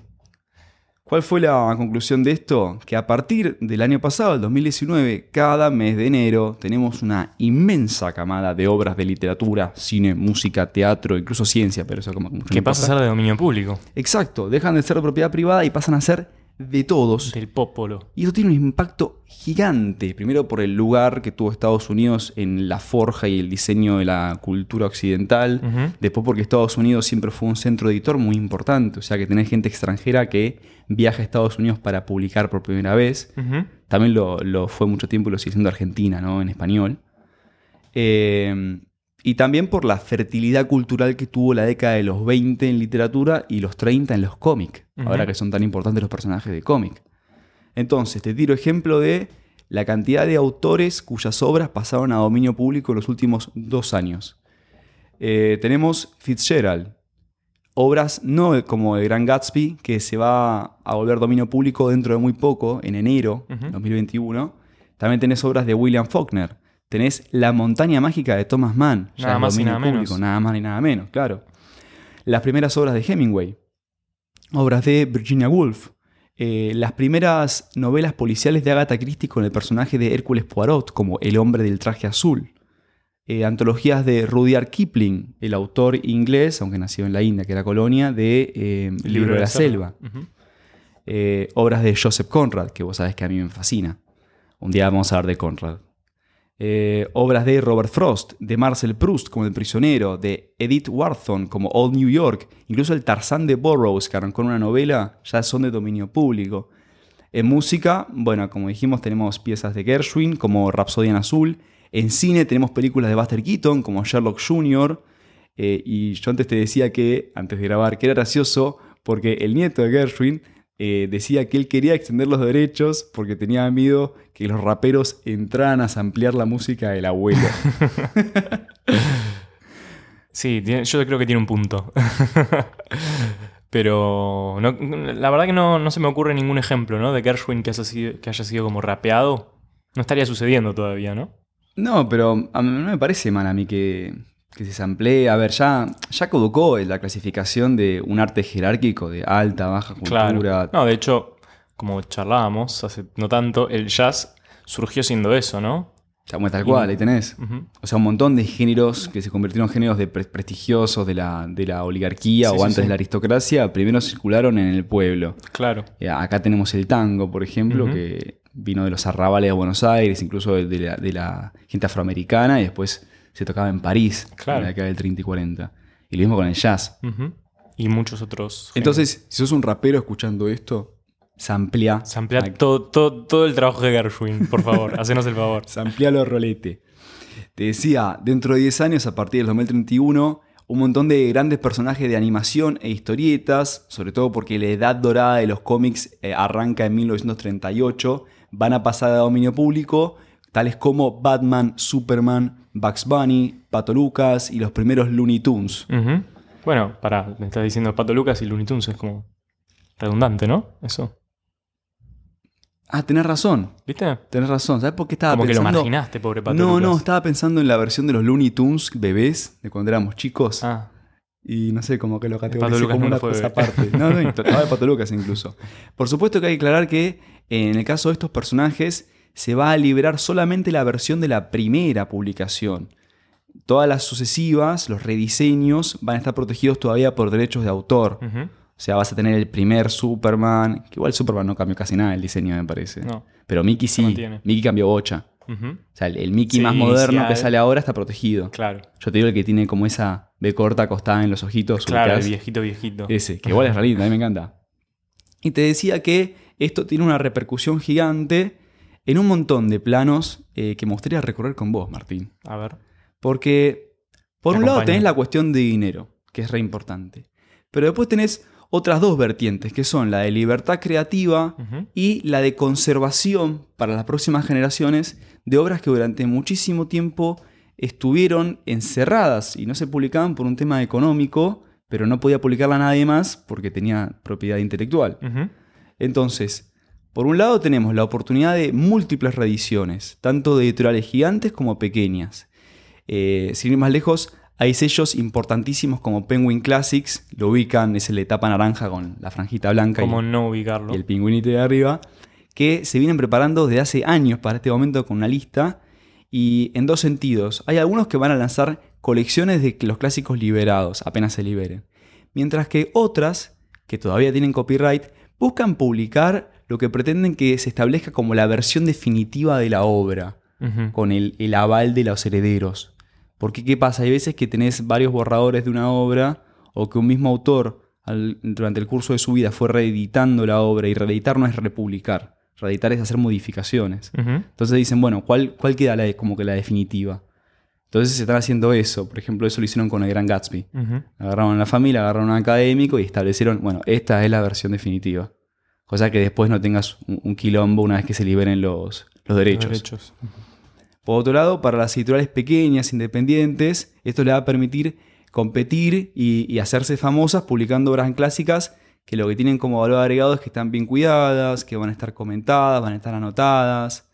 [SPEAKER 3] ¿Cuál fue la conclusión de esto? Que a partir del año pasado, el 2019, cada mes de enero tenemos una inmensa camada de obras de literatura, cine, música, teatro, incluso ciencia, pero eso como
[SPEAKER 2] Que
[SPEAKER 3] no
[SPEAKER 2] pasa a ser de dominio público.
[SPEAKER 3] Exacto, dejan de ser de propiedad privada y pasan a ser de todos.
[SPEAKER 2] Del popolo.
[SPEAKER 3] Y eso tiene un impacto gigante. Primero por el lugar que tuvo Estados Unidos en la forja y el diseño de la cultura occidental. Después porque Estados Unidos siempre fue un centro editor muy importante. O sea que tenés gente extranjera que viaja a Estados Unidos para publicar por primera vez. También lo, lo fue mucho tiempo y lo sigue siendo Argentina, ¿no? En español. Eh, y también por la fertilidad cultural que tuvo la década de los 20 en literatura y los 30 en los cómics. Ahora que son tan importantes los personajes de cómic. Entonces, te tiro ejemplo de la cantidad de autores cuyas obras pasaron a dominio público en los últimos dos años. Eh, tenemos Fitzgerald. Obras no como de Gran Gatsby, que se va a volver dominio público dentro de muy poco, en enero
[SPEAKER 2] Ujú.
[SPEAKER 3] 2021. También tenés obras de William Faulkner. Tenés La montaña mágica de Thomas Mann. ya
[SPEAKER 2] Nada más y nada menos.
[SPEAKER 3] público, Nada más ni nada menos, claro. Las primeras obras de Hemingway. Obras de Virginia Woolf. Eh, las primeras novelas policiales de Agatha Christie con el personaje de Hércules Poirot, como El hombre del traje azul. Eh, antologías de Rudyard Kipling, el autor inglés, aunque nació en la India, que era colonia, de eh, El libro de la selva. Eh, obras de Joseph Conrad, que vos sabés que a mí me fascina. Un día vamos a hablar de Conrad. Eh, obras de Robert Frost, de Marcel Proust como El prisionero, de Edith Wharton como Old New York, incluso el Tarzán de Burroughs, que arrancó una novela, ya son de dominio público. En música, bueno, como dijimos, tenemos piezas de Gershwin como Rhapsody en Azul. En cine tenemos películas de Buster Keaton como Sherlock Jr. Eh, y yo antes te decía que, antes de grabar, que era gracioso porque el nieto de Gershwin eh, decía que él quería extender los derechos porque tenía miedo que los raperos entraran a ampliar la música del abuelo. (laughs)
[SPEAKER 2] Sí, yo creo que tiene un punto. (laughs) Pero no- la verdad que no, no se me ocurre ningún ejemplo, ¿no? De Gershwin que haya, sido, que haya sido como rapeado. No estaría sucediendo todavía, ¿no?
[SPEAKER 3] No, pero a mí no me parece mal a mí que, que se samplee. A ver, ya, ya caducó la clasificación de un arte jerárquico de alta, baja cultura.
[SPEAKER 2] Claro. No, de hecho, como charlábamos hace no tanto, el jazz surgió siendo eso, ¿no?
[SPEAKER 3] Ya, bueno, tal cual, ahí tenés. O sea, un montón de géneros que se convirtieron en géneros de pre- prestigiosos de la, de la oligarquía
[SPEAKER 2] Sí,
[SPEAKER 3] o
[SPEAKER 2] sí,
[SPEAKER 3] antes
[SPEAKER 2] sí.
[SPEAKER 3] de la aristocracia, primero circularon en el pueblo.
[SPEAKER 2] Claro.
[SPEAKER 3] Eh, Acá tenemos el tango, por ejemplo, que vino de los arrabales de Buenos Aires, incluso de, de la, de la gente afroamericana, y después se tocaba en París,
[SPEAKER 2] Claro.
[SPEAKER 3] en la década del 30 y 40. Y lo mismo con el jazz.
[SPEAKER 2] Y muchos otros.
[SPEAKER 3] Entonces, si sos un rapero escuchando esto, samplea.
[SPEAKER 2] Samplea todo, todo, todo el trabajo de Gershwin, por favor. (laughs) hacenos el favor.
[SPEAKER 3] Samplealo rolete. Te decía, dentro de 10 años, a partir del 2031, un montón de grandes personajes de animación e historietas, sobre todo porque la edad dorada de los cómics eh, arranca en 1938, van a pasar a dominio público, tales como Batman, Superman, Bugs Bunny, Pato Lucas y los primeros Looney Tunes.
[SPEAKER 2] Bueno, pará, me estás diciendo Pato Lucas y Looney Tunes, es como redundante, ¿no? Eso.
[SPEAKER 3] Ah, tenés razón,
[SPEAKER 2] ¿Viste?
[SPEAKER 3] tenés razón. ¿Sabes por qué estaba
[SPEAKER 2] como que lo
[SPEAKER 3] pensando?
[SPEAKER 2] marginaste, pobre Pato
[SPEAKER 3] no,
[SPEAKER 2] Lucas.
[SPEAKER 3] no, estaba pensando en la versión de los Looney Tunes bebés, de cuando éramos chicos.
[SPEAKER 2] Ah,
[SPEAKER 3] Y no sé, como que lo categoricé como
[SPEAKER 2] nunca
[SPEAKER 3] una
[SPEAKER 2] fue
[SPEAKER 3] cosa aparte. (laughs) No, no, de Pato Lucas incluso. Por supuesto que hay que aclarar que eh, en el caso de estos personajes se va a liberar solamente la versión de la primera publicación. Todas las sucesivas, los rediseños, van a estar protegidos todavía por derechos de autor. O sea, vas a tener el primer Superman, que igual Superman no cambió casi nada el diseño, me parece.
[SPEAKER 2] No.
[SPEAKER 3] Pero Mickey sí. Mickey cambió bocha. O sea, el, el Mickey
[SPEAKER 2] Sí,
[SPEAKER 3] más moderno que sale ahora está protegido.
[SPEAKER 2] Claro.
[SPEAKER 3] Yo te digo el que tiene como esa B corta acostada en los ojitos.
[SPEAKER 2] Claro, el viejito, viejito.
[SPEAKER 3] Ese, que igual es (laughs) rarito, a mí me encanta. Y te decía que esto tiene una repercusión gigante en un montón de planos eh, que me gustaría recorrer con vos, Martín.
[SPEAKER 2] A ver.
[SPEAKER 3] Porque, por
[SPEAKER 2] Te
[SPEAKER 3] un lado, tenés la cuestión de dinero, que es re importante. Pero después tenés otras dos vertientes, que son la de libertad creativa y la de conservación para las próximas generaciones de obras que durante muchísimo tiempo estuvieron encerradas y no se publicaban por un tema económico, pero no podía publicarla nadie más porque tenía propiedad intelectual. Entonces, por un lado tenemos la oportunidad de múltiples reediciones, tanto de editoriales gigantes como pequeñas. Eh, sin ir más lejos, hay sellos importantísimos como Penguin Classics, lo ubican, es el de tapa naranja con la franjita blanca y-
[SPEAKER 2] ¿Cómo no ubicarlo?
[SPEAKER 3] y el pingüinito de arriba, que se vienen preparando desde hace años para este momento con una lista y en dos sentidos. Hay algunos que van a lanzar colecciones de los clásicos liberados apenas se liberen, mientras que otras, que todavía tienen copyright, buscan publicar lo que pretenden que se establezca como la versión definitiva de la obra con el, el aval de los herederos. Porque ¿qué pasa? Hay veces que tenés varios borradores de una obra o que un mismo autor al- durante el curso de su vida fue reeditando la obra y reeditar no es republicar. Reeditar es hacer modificaciones. Entonces dicen, bueno, ¿cuál, cuál queda la como que la definitiva? Entonces se están haciendo eso. Por ejemplo, eso lo hicieron con el Gran Gatsby. Agarraron a la familia, agarraron a un académico y establecieron, bueno, esta es la versión definitiva. Cosa que después no tengas un, quilombo una vez que se liberen los, los derechos.
[SPEAKER 2] Los derechos.
[SPEAKER 3] Por otro lado, para las editoriales pequeñas, independientes, esto le va a permitir competir y, y hacerse famosas publicando obras clásicas que lo que tienen como valor agregado es que están bien cuidadas, que van a estar comentadas, van a estar anotadas.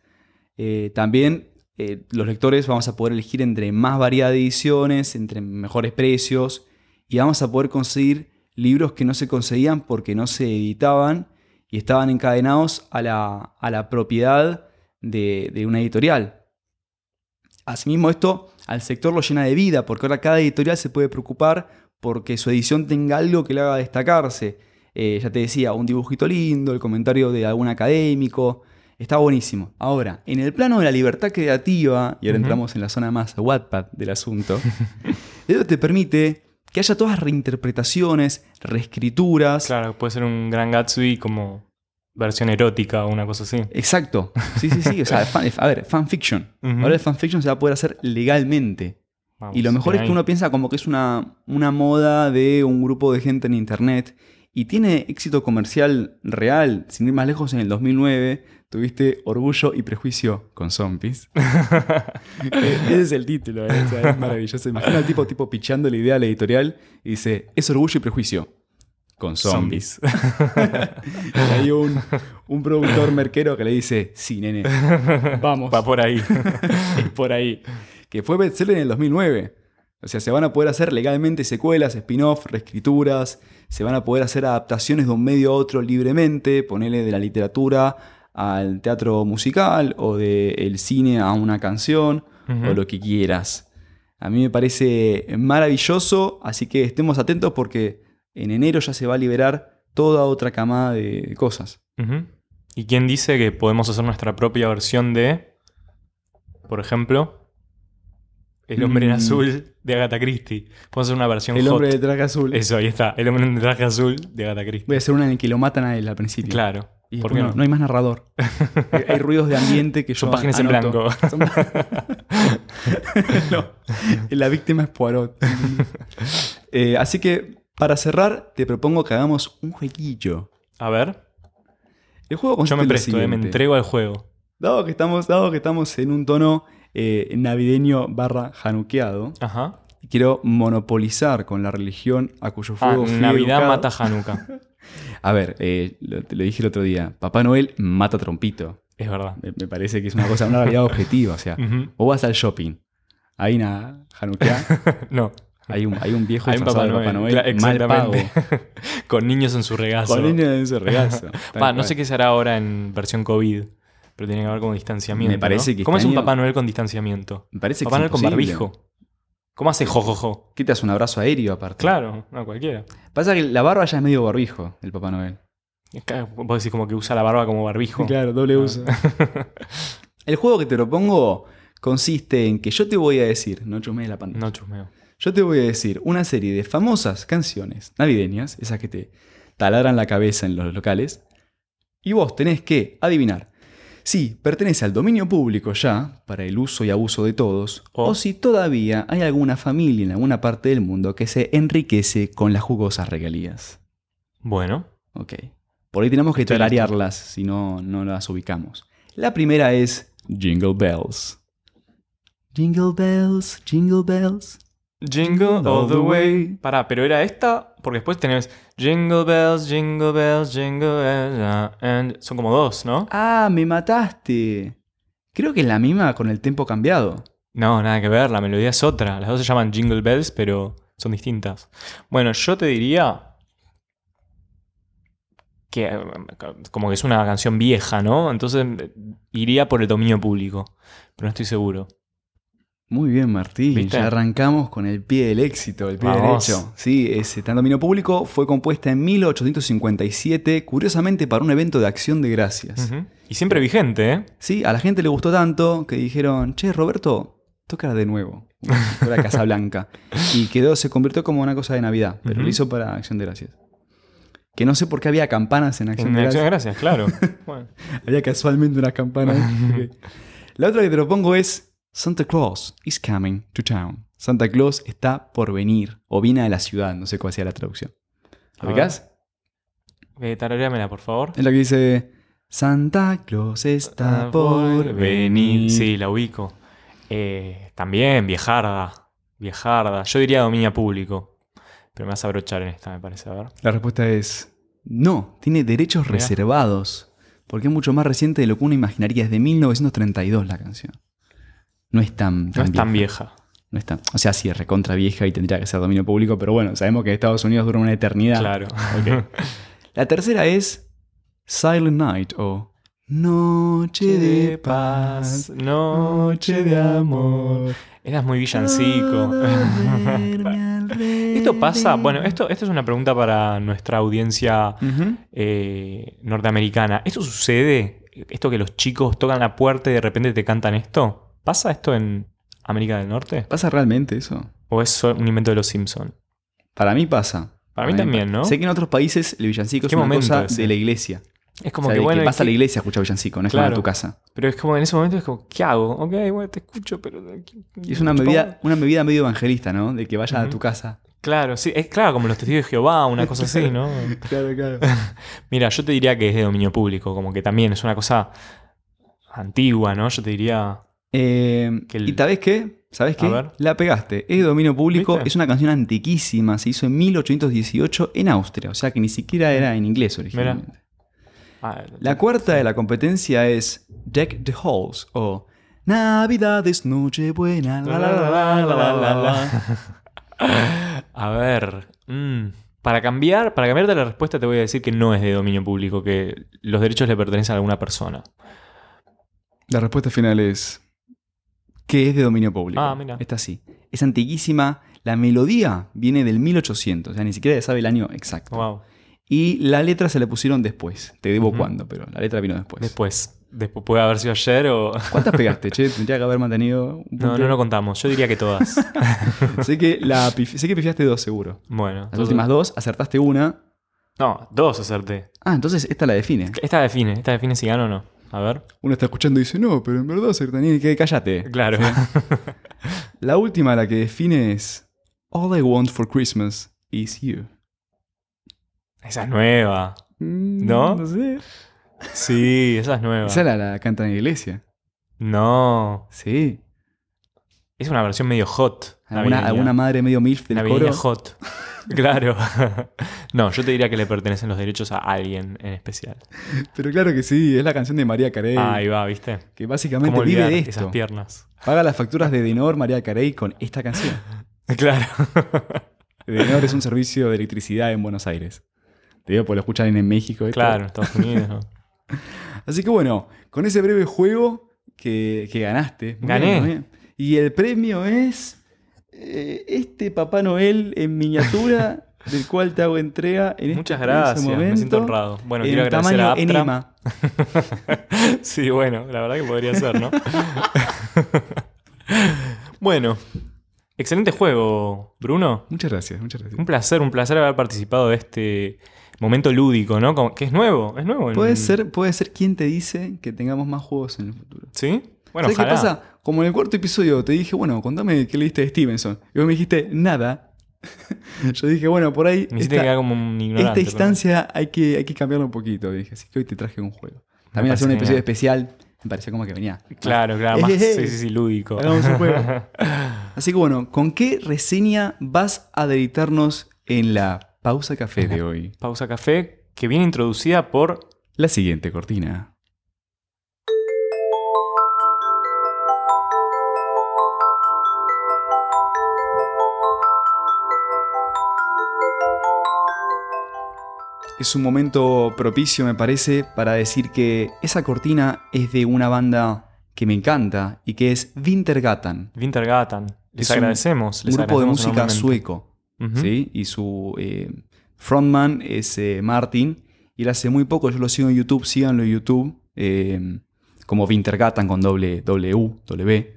[SPEAKER 3] Eh, también eh, los lectores vamos a poder elegir entre más variedad de ediciones, entre mejores precios y vamos a poder conseguir libros que no se conseguían porque no se editaban y estaban encadenados a la, a la propiedad de, de una editorial. Asimismo, esto al sector lo llena de vida, porque ahora cada editorial se puede preocupar porque su edición tenga algo que le haga destacarse. eh, ya te decía, un dibujito lindo, el comentario de algún académico. Está buenísimo. Ahora, en el plano de la libertad creativa, y ahora entramos en la zona más Wattpad del asunto, (laughs) eso te permite que haya todas reinterpretaciones, reescrituras.
[SPEAKER 2] Claro, puede ser un gran Gatsby como versión erótica o una cosa así.
[SPEAKER 3] Exacto. Sí, sí, sí. O sea, (laughs) fan- a ver, fanfiction.
[SPEAKER 2] Ujú.
[SPEAKER 3] Ahora el fanfiction se va a poder hacer legalmente.
[SPEAKER 2] Vamos,
[SPEAKER 3] Y lo mejor es que
[SPEAKER 2] ahí.
[SPEAKER 3] uno piensa como que es una, una moda de un grupo de gente en internet y tiene éxito comercial real. Sin ir más lejos, en el 2009 tuviste Orgullo y Prejuicio con zombies. (laughs) Eh, Ese es el título, eh, o sea, es maravilloso. Imagina al tipo, tipo pichando la idea a la editorial y dice, es Orgullo y Prejuicio con zombies. (laughs) y hay un, un productor merquero que le dice, sí, nene, vamos.
[SPEAKER 2] Va por ahí. (laughs)
[SPEAKER 3] Es por ahí. Que fue bestseller en el 2009. O sea, se van a poder hacer legalmente secuelas, spin-off, reescrituras, se van a poder hacer adaptaciones de un medio a otro libremente, ponerle de la literatura al teatro musical o del cine a una canción o lo que quieras. A mí me parece maravilloso, así que estemos atentos porque en enero ya se va a liberar toda otra camada de cosas.
[SPEAKER 2] ¿Y quién dice que podemos hacer nuestra propia versión de, por ejemplo, El hombre en
[SPEAKER 3] Mm.
[SPEAKER 2] azul de Agatha Christie? Podemos hacer una versión
[SPEAKER 3] El hombre de traje azul.
[SPEAKER 2] Eso, ahí está. El hombre en traje azul de Agatha Christie.
[SPEAKER 3] Voy a hacer una en el que lo matan a él al principio.
[SPEAKER 2] Claro.
[SPEAKER 3] Y
[SPEAKER 2] ¿Por
[SPEAKER 3] después
[SPEAKER 2] qué
[SPEAKER 3] no,
[SPEAKER 2] no?
[SPEAKER 3] hay más narrador. (laughs) hay, hay ruidos de ambiente que yo
[SPEAKER 2] Son páginas en blanco.
[SPEAKER 3] Son- (laughs) no, la víctima es Poirot. (laughs) Eh, así que, para cerrar, te propongo que hagamos un jueguillo.
[SPEAKER 2] A ver.
[SPEAKER 3] El juego
[SPEAKER 2] Yo me presto, eh, me entrego al juego.
[SPEAKER 3] Dado que estamos, dado que estamos en un tono eh, navideño barra januqueado,
[SPEAKER 2] Ajá.
[SPEAKER 3] quiero monopolizar con la religión a cuyo
[SPEAKER 2] Ah,
[SPEAKER 3] fuego fui
[SPEAKER 2] Navidad
[SPEAKER 3] educado.
[SPEAKER 2] mata Hanukkah.
[SPEAKER 3] A ver, eh, lo, te lo dije el otro día. Papá Noel mata Trompito.
[SPEAKER 2] Es verdad.
[SPEAKER 3] Me, me parece que es una cosa, una realidad objetiva. O sea,
[SPEAKER 2] Ujú.
[SPEAKER 3] vos vas al shopping. Hay una Hanukkah, (laughs)
[SPEAKER 2] No.
[SPEAKER 3] hay un, hay un viejo
[SPEAKER 2] Hay un Papá
[SPEAKER 3] Papá
[SPEAKER 2] Noel. Cla-
[SPEAKER 3] mal pago. (laughs)
[SPEAKER 2] Con niños en su regazo.
[SPEAKER 3] Con niños en su regazo. (laughs)
[SPEAKER 2] Pa, no sé qué será ahora en versión COVID, pero tiene que haber como distanciamiento.
[SPEAKER 3] Me parece
[SPEAKER 2] ¿no?
[SPEAKER 3] que
[SPEAKER 2] ¿Cómo es
[SPEAKER 3] este
[SPEAKER 2] un
[SPEAKER 3] año-
[SPEAKER 2] Papá Noel con distanciamiento?
[SPEAKER 3] Me parece
[SPEAKER 2] Papá
[SPEAKER 3] es
[SPEAKER 2] Noel con barbijo. ¿Cómo hace jojojo?
[SPEAKER 3] ¿Qué te hace un abrazo aéreo aparte?
[SPEAKER 2] Claro, no, cualquiera.
[SPEAKER 3] Pasa que la barba ya es medio barbijo, el Papá Noel.
[SPEAKER 2] Es que Vos decís como que usa la barba como barbijo.
[SPEAKER 3] Claro, doble uso. (laughs) el juego que te propongo consiste en que yo te voy a decir, no chumes la pantalla.
[SPEAKER 2] No chusmeo.
[SPEAKER 3] Yo te voy a decir una serie de famosas canciones navideñas, esas que te taladran la cabeza en los locales, y vos tenés que adivinar si pertenece al dominio público ya, para el uso y abuso de todos,
[SPEAKER 2] O-
[SPEAKER 3] o si todavía hay alguna familia en alguna parte del mundo que se enriquece con las jugosas regalías.
[SPEAKER 2] Bueno,
[SPEAKER 3] Ok. Por ahí tenemos que tararearlas si no, no las ubicamos. La primera es Jingle Bells. Jingle Bells, Jingle Bells.
[SPEAKER 2] Jingle all the way. Pará, pero era esta, porque después tenés Jingle bells, jingle bells, jingle bells. ah, and... Son como dos, ¿no?
[SPEAKER 3] Ah, me mataste. Creo que es la misma con el tempo cambiado.
[SPEAKER 2] No, nada que ver, la melodía es otra. Las dos se llaman Jingle Bells, pero son distintas. Bueno, yo te diría que como que es una canción vieja, ¿no? Entonces eh, iría por el dominio público, pero no estoy seguro.
[SPEAKER 3] Muy bien, Martín.
[SPEAKER 2] ¿Viste?
[SPEAKER 3] Ya arrancamos con el pie del éxito, el pie
[SPEAKER 2] Vamos.
[SPEAKER 3] derecho. Sí, ese está en dominio público. Fue compuesta en 1857, curiosamente para un evento de acción de gracias.
[SPEAKER 2] Y siempre vigente, ¿eh?
[SPEAKER 3] Sí, a la gente le gustó tanto que dijeron, che, Roberto, tócala de nuevo. Fue la Casa Blanca. (laughs) Y quedó, se convirtió como una cosa de Navidad, pero lo hizo para Acción de Gracias. Que no sé por qué había campanas en Acción
[SPEAKER 2] En
[SPEAKER 3] de
[SPEAKER 2] acción de
[SPEAKER 3] Gracias.
[SPEAKER 2] gracias, claro. (laughs) Bueno.
[SPEAKER 3] Había casualmente unas campanas. (laughs) La otra que te lo pongo es Santa Claus is coming to town. Santa Claus está por venir o viene a la ciudad, no sé cuál sea la traducción. ¿Lo ubicás?
[SPEAKER 2] Eh, por favor.
[SPEAKER 3] Es la que dice Santa Claus está
[SPEAKER 2] Ah,
[SPEAKER 3] por venir.
[SPEAKER 2] Sí, la ubico. Eh, también, viejarda. Viejarda. Yo diría dominio público. Pero me vas a abrochar en esta, me parece. A ver.
[SPEAKER 3] La respuesta es no, tiene derechos
[SPEAKER 2] Mirá.
[SPEAKER 3] reservados, porque es mucho más reciente de lo que uno imaginaría, es de 1932 la canción. No es tan,
[SPEAKER 2] No es tan
[SPEAKER 3] vieja.
[SPEAKER 2] vieja.
[SPEAKER 3] No es tan- o sea, sí es recontra vieja y tendría que ser dominio público, pero bueno, sabemos que Estados Unidos dura una eternidad.
[SPEAKER 2] Claro. (laughs)
[SPEAKER 3] La tercera es Silent Night o Noche de paz,
[SPEAKER 2] noche de amor. Eras muy villancico. (laughs) Esto pasa, bueno, esto, esto es una pregunta para nuestra audiencia eh, norteamericana. ¿Esto sucede? ¿Esto que los chicos tocan la puerta y de repente te cantan esto? ¿Pasa esto en América del Norte?
[SPEAKER 3] ¿Pasa realmente eso?
[SPEAKER 2] ¿O es un invento de los Simpsons?
[SPEAKER 3] Para mí pasa.
[SPEAKER 2] Para mí también, ¿no?
[SPEAKER 3] Sé que en otros países el villancico es
[SPEAKER 2] ¿Qué
[SPEAKER 3] una cosa
[SPEAKER 2] ese?
[SPEAKER 3] de la iglesia.
[SPEAKER 2] Es
[SPEAKER 3] O
[SPEAKER 2] como
[SPEAKER 3] sea,
[SPEAKER 2] que
[SPEAKER 3] de
[SPEAKER 2] bueno.
[SPEAKER 3] que vas a la
[SPEAKER 2] ¿qué-
[SPEAKER 3] iglesia a escuchar villancico, no es como
[SPEAKER 2] Claro.
[SPEAKER 3] en tu casa.
[SPEAKER 2] Pero es como en ese momento es como, ¿qué hago? Ok, bueno, te escucho, pero.
[SPEAKER 3] Y es una medida, una medida medio evangelista, ¿no? De que vayas a tu casa.
[SPEAKER 2] Claro, sí, es claro, como los testigos de Jehová, una cosa así, ¿no? (laughs)
[SPEAKER 3] Claro, claro. (laughs)
[SPEAKER 2] Mira, yo te diría que es de dominio público, como que también es una cosa antigua, ¿no? Yo te diría.
[SPEAKER 3] Eh,
[SPEAKER 2] el-
[SPEAKER 3] ¿Y sabes qué? ¿Sabes qué? La pegaste. Es de dominio público.
[SPEAKER 2] ¿Viste?
[SPEAKER 3] Es una canción antiquísima. Se hizo en 1818 en Austria. O sea que ni siquiera era en inglés originalmente.
[SPEAKER 2] ah,
[SPEAKER 3] La cuarta de la competencia es Deck the Halls o Navidad es Nochebuena. La, la, la, la, la, la, la. (laughs)
[SPEAKER 2] A ver. mm, para cambiar, para cambiarte la respuesta, te voy a decir que no es de dominio público, que los derechos le pertenecen a alguna persona.
[SPEAKER 3] La respuesta final es que es de dominio público.
[SPEAKER 2] Ah, mira.
[SPEAKER 3] Esta sí. Es antiquísima. La melodía viene del 1800. O sea, ni siquiera se sabe el año exacto.
[SPEAKER 2] Wow.
[SPEAKER 3] Y la letra se la pusieron después. Te debo cuándo, pero la letra vino después.
[SPEAKER 2] Después. Después puede haber sido ayer o. (laughs)
[SPEAKER 3] ¿Cuántas pegaste, che? Tendría que haber mantenido un
[SPEAKER 2] No, no lo contamos. Yo diría que todas. (laughs)
[SPEAKER 3] sé, que la pif- sé que pifiaste dos, seguro.
[SPEAKER 2] Bueno.
[SPEAKER 3] Las
[SPEAKER 2] entonces-
[SPEAKER 3] últimas dos, acertaste una.
[SPEAKER 2] No, dos acerté.
[SPEAKER 3] Ah, entonces esta la define.
[SPEAKER 2] Esta define. Esta define si gano o no. A ver.
[SPEAKER 3] Uno está escuchando y dice, no, pero en verdad acerté. Ni que cállate.
[SPEAKER 2] Claro. (laughs)
[SPEAKER 3] La última, la que define es All I want for Christmas is you.
[SPEAKER 2] Esa es nueva.
[SPEAKER 3] Mm,
[SPEAKER 2] ¿No?
[SPEAKER 3] No sé.
[SPEAKER 2] Sí, esa es nueva.
[SPEAKER 3] Esa la, la cantan en la iglesia.
[SPEAKER 2] No.
[SPEAKER 3] Sí.
[SPEAKER 2] Es una versión medio hot.
[SPEAKER 3] ¿Alguna, madre medio milf del
[SPEAKER 2] Navideña
[SPEAKER 3] coro?
[SPEAKER 2] hot. (laughs) Claro. (laughs) no, yo te diría que le pertenecen los derechos a alguien en especial.
[SPEAKER 3] Pero claro que sí, es la canción de María Carey.
[SPEAKER 2] Ahí va, ¿viste?
[SPEAKER 3] que
[SPEAKER 2] ¿Cómo
[SPEAKER 3] básicamente vive de
[SPEAKER 2] esas
[SPEAKER 3] esto.
[SPEAKER 2] piernas?
[SPEAKER 3] Paga las facturas de Denor María Carey con esta canción. (laughs)
[SPEAKER 2] Claro.
[SPEAKER 3] Denor es un servicio de electricidad en Buenos Aires. Te digo, porque lo escuchan en México. esto.
[SPEAKER 2] claro, en Estados Unidos. ¿no? (laughs)
[SPEAKER 3] Así que bueno, con ese breve juego que, que ganaste.
[SPEAKER 2] Gané.
[SPEAKER 3] bien, muy bien. Y el premio es eh, este Papá Noel en miniatura, (laughs) del cual te hago entrega en
[SPEAKER 2] Muchas
[SPEAKER 3] este
[SPEAKER 2] gracias,
[SPEAKER 3] preciso
[SPEAKER 2] me
[SPEAKER 3] momento,
[SPEAKER 2] siento honrado. Bueno,
[SPEAKER 3] en
[SPEAKER 2] quiero agradecer
[SPEAKER 3] tamaño
[SPEAKER 2] a Aptra.
[SPEAKER 3] enema. (laughs)
[SPEAKER 2] sí, bueno, la verdad que podría ser, ¿no? (laughs) bueno, excelente juego, Bruno.
[SPEAKER 3] Muchas gracias, muchas gracias.
[SPEAKER 2] Un placer, un placer haber participado de este momento lúdico, ¿no? Como- Que es nuevo, es nuevo. en-
[SPEAKER 3] Puede ser, puede ser quien te dice que tengamos más juegos en el futuro.
[SPEAKER 2] ¿Sí? Bueno,
[SPEAKER 3] ¿Sabes qué pasa? Como en el cuarto episodio te dije, bueno, contame qué leíste de Stevenson. Y vos me dijiste, nada. (laughs) Yo dije, bueno, por ahí
[SPEAKER 2] Me hiciste
[SPEAKER 3] esta,
[SPEAKER 2] quedar como un ignorante.
[SPEAKER 3] esta
[SPEAKER 2] pero-
[SPEAKER 3] instancia hay que, hay que cambiarla un poquito. Dije, así que hoy te traje un juego. También hacer un episodio
[SPEAKER 2] genial.
[SPEAKER 3] especial me pareció como que venía.
[SPEAKER 2] Claro, claro, (laughs) más sí, sí, sí, lúdico.
[SPEAKER 3] Hagamos un juego. (laughs) Así que bueno, ¿con qué reseña vas a deleitarnos en la pausa café de hoy?
[SPEAKER 2] Pausa café, que viene introducida por
[SPEAKER 3] La siguiente cortina. Es un momento propicio, me parece, para decir que esa cortina es de una banda que me encanta y que es Wintergatan,
[SPEAKER 2] Wintergatan. Les
[SPEAKER 3] Es
[SPEAKER 2] agradecemos.
[SPEAKER 3] un
[SPEAKER 2] les
[SPEAKER 3] grupo de música sueco. ¿sí? Y su eh, frontman es eh, Martin. Y él hace muy poco, yo lo sigo en YouTube, síganlo en YouTube, eh, como Wintergatan con doble W, W.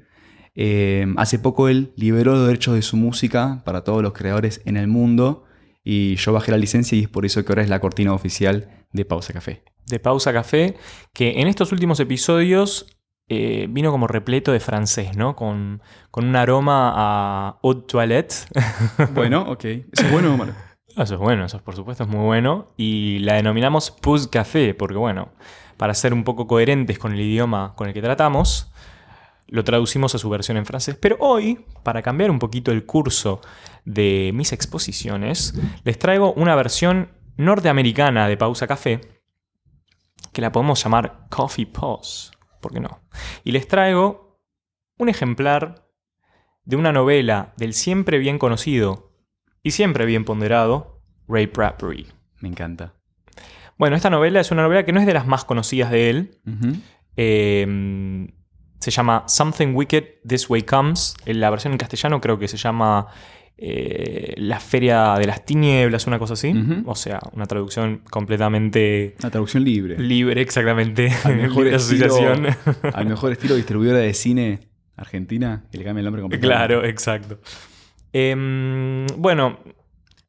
[SPEAKER 3] Hace poco él liberó los derechos de su música para todos los creadores en el mundo. Y yo bajé la licencia y es por eso que ahora es la cortina oficial de Pausa Café.
[SPEAKER 2] de Pausa Café, que en estos últimos episodios eh, vino como repleto de francés, ¿no? Con, con un aroma a eau de toilette. (laughs)
[SPEAKER 3] Bueno, ok. ¿Eso es bueno o malo?
[SPEAKER 2] Eso es bueno, eso por supuesto es muy bueno. Y la denominamos Pause Café, porque bueno, para ser un poco coherentes con el idioma con el que tratamos, lo traducimos a su versión en francés. Pero hoy, para cambiar un poquito el curso de mis exposiciones, les traigo una versión norteamericana de Pausa Café, que la podemos llamar Coffee Pause, ¿por qué no? Y les traigo un ejemplar de una novela del siempre bien conocido y siempre bien ponderado Ray Bradbury.
[SPEAKER 3] Me encanta.
[SPEAKER 2] Bueno, esta novela es una novela que no es de las más conocidas de él. Eh, se llama Something Wicked This Way Comes. En la versión en castellano creo que se llama eh, la Feria de las Tinieblas, una cosa así. O sea, una traducción completamente
[SPEAKER 3] Una traducción libre.
[SPEAKER 2] libre, exactamente.
[SPEAKER 3] Al (laughs) mejor, estilo, (laughs) al mejor estilo distribuidora de cine argentina, que le cambia el nombre completamente.
[SPEAKER 2] claro, exacto. Em, bueno,
[SPEAKER 3] Perdón,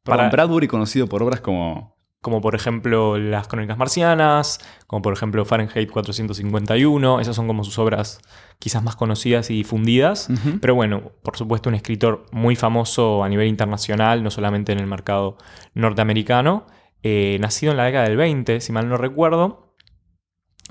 [SPEAKER 2] para-
[SPEAKER 3] Bradbury conocido por obras como...
[SPEAKER 2] como por ejemplo Las Crónicas Marcianas, como por ejemplo Fahrenheit 451, esas son como sus obras quizás más conocidas y difundidas. Pero bueno, por supuesto un escritor muy famoso a nivel internacional, no solamente en el mercado norteamericano, eh, nacido en la década del 20, si mal no recuerdo,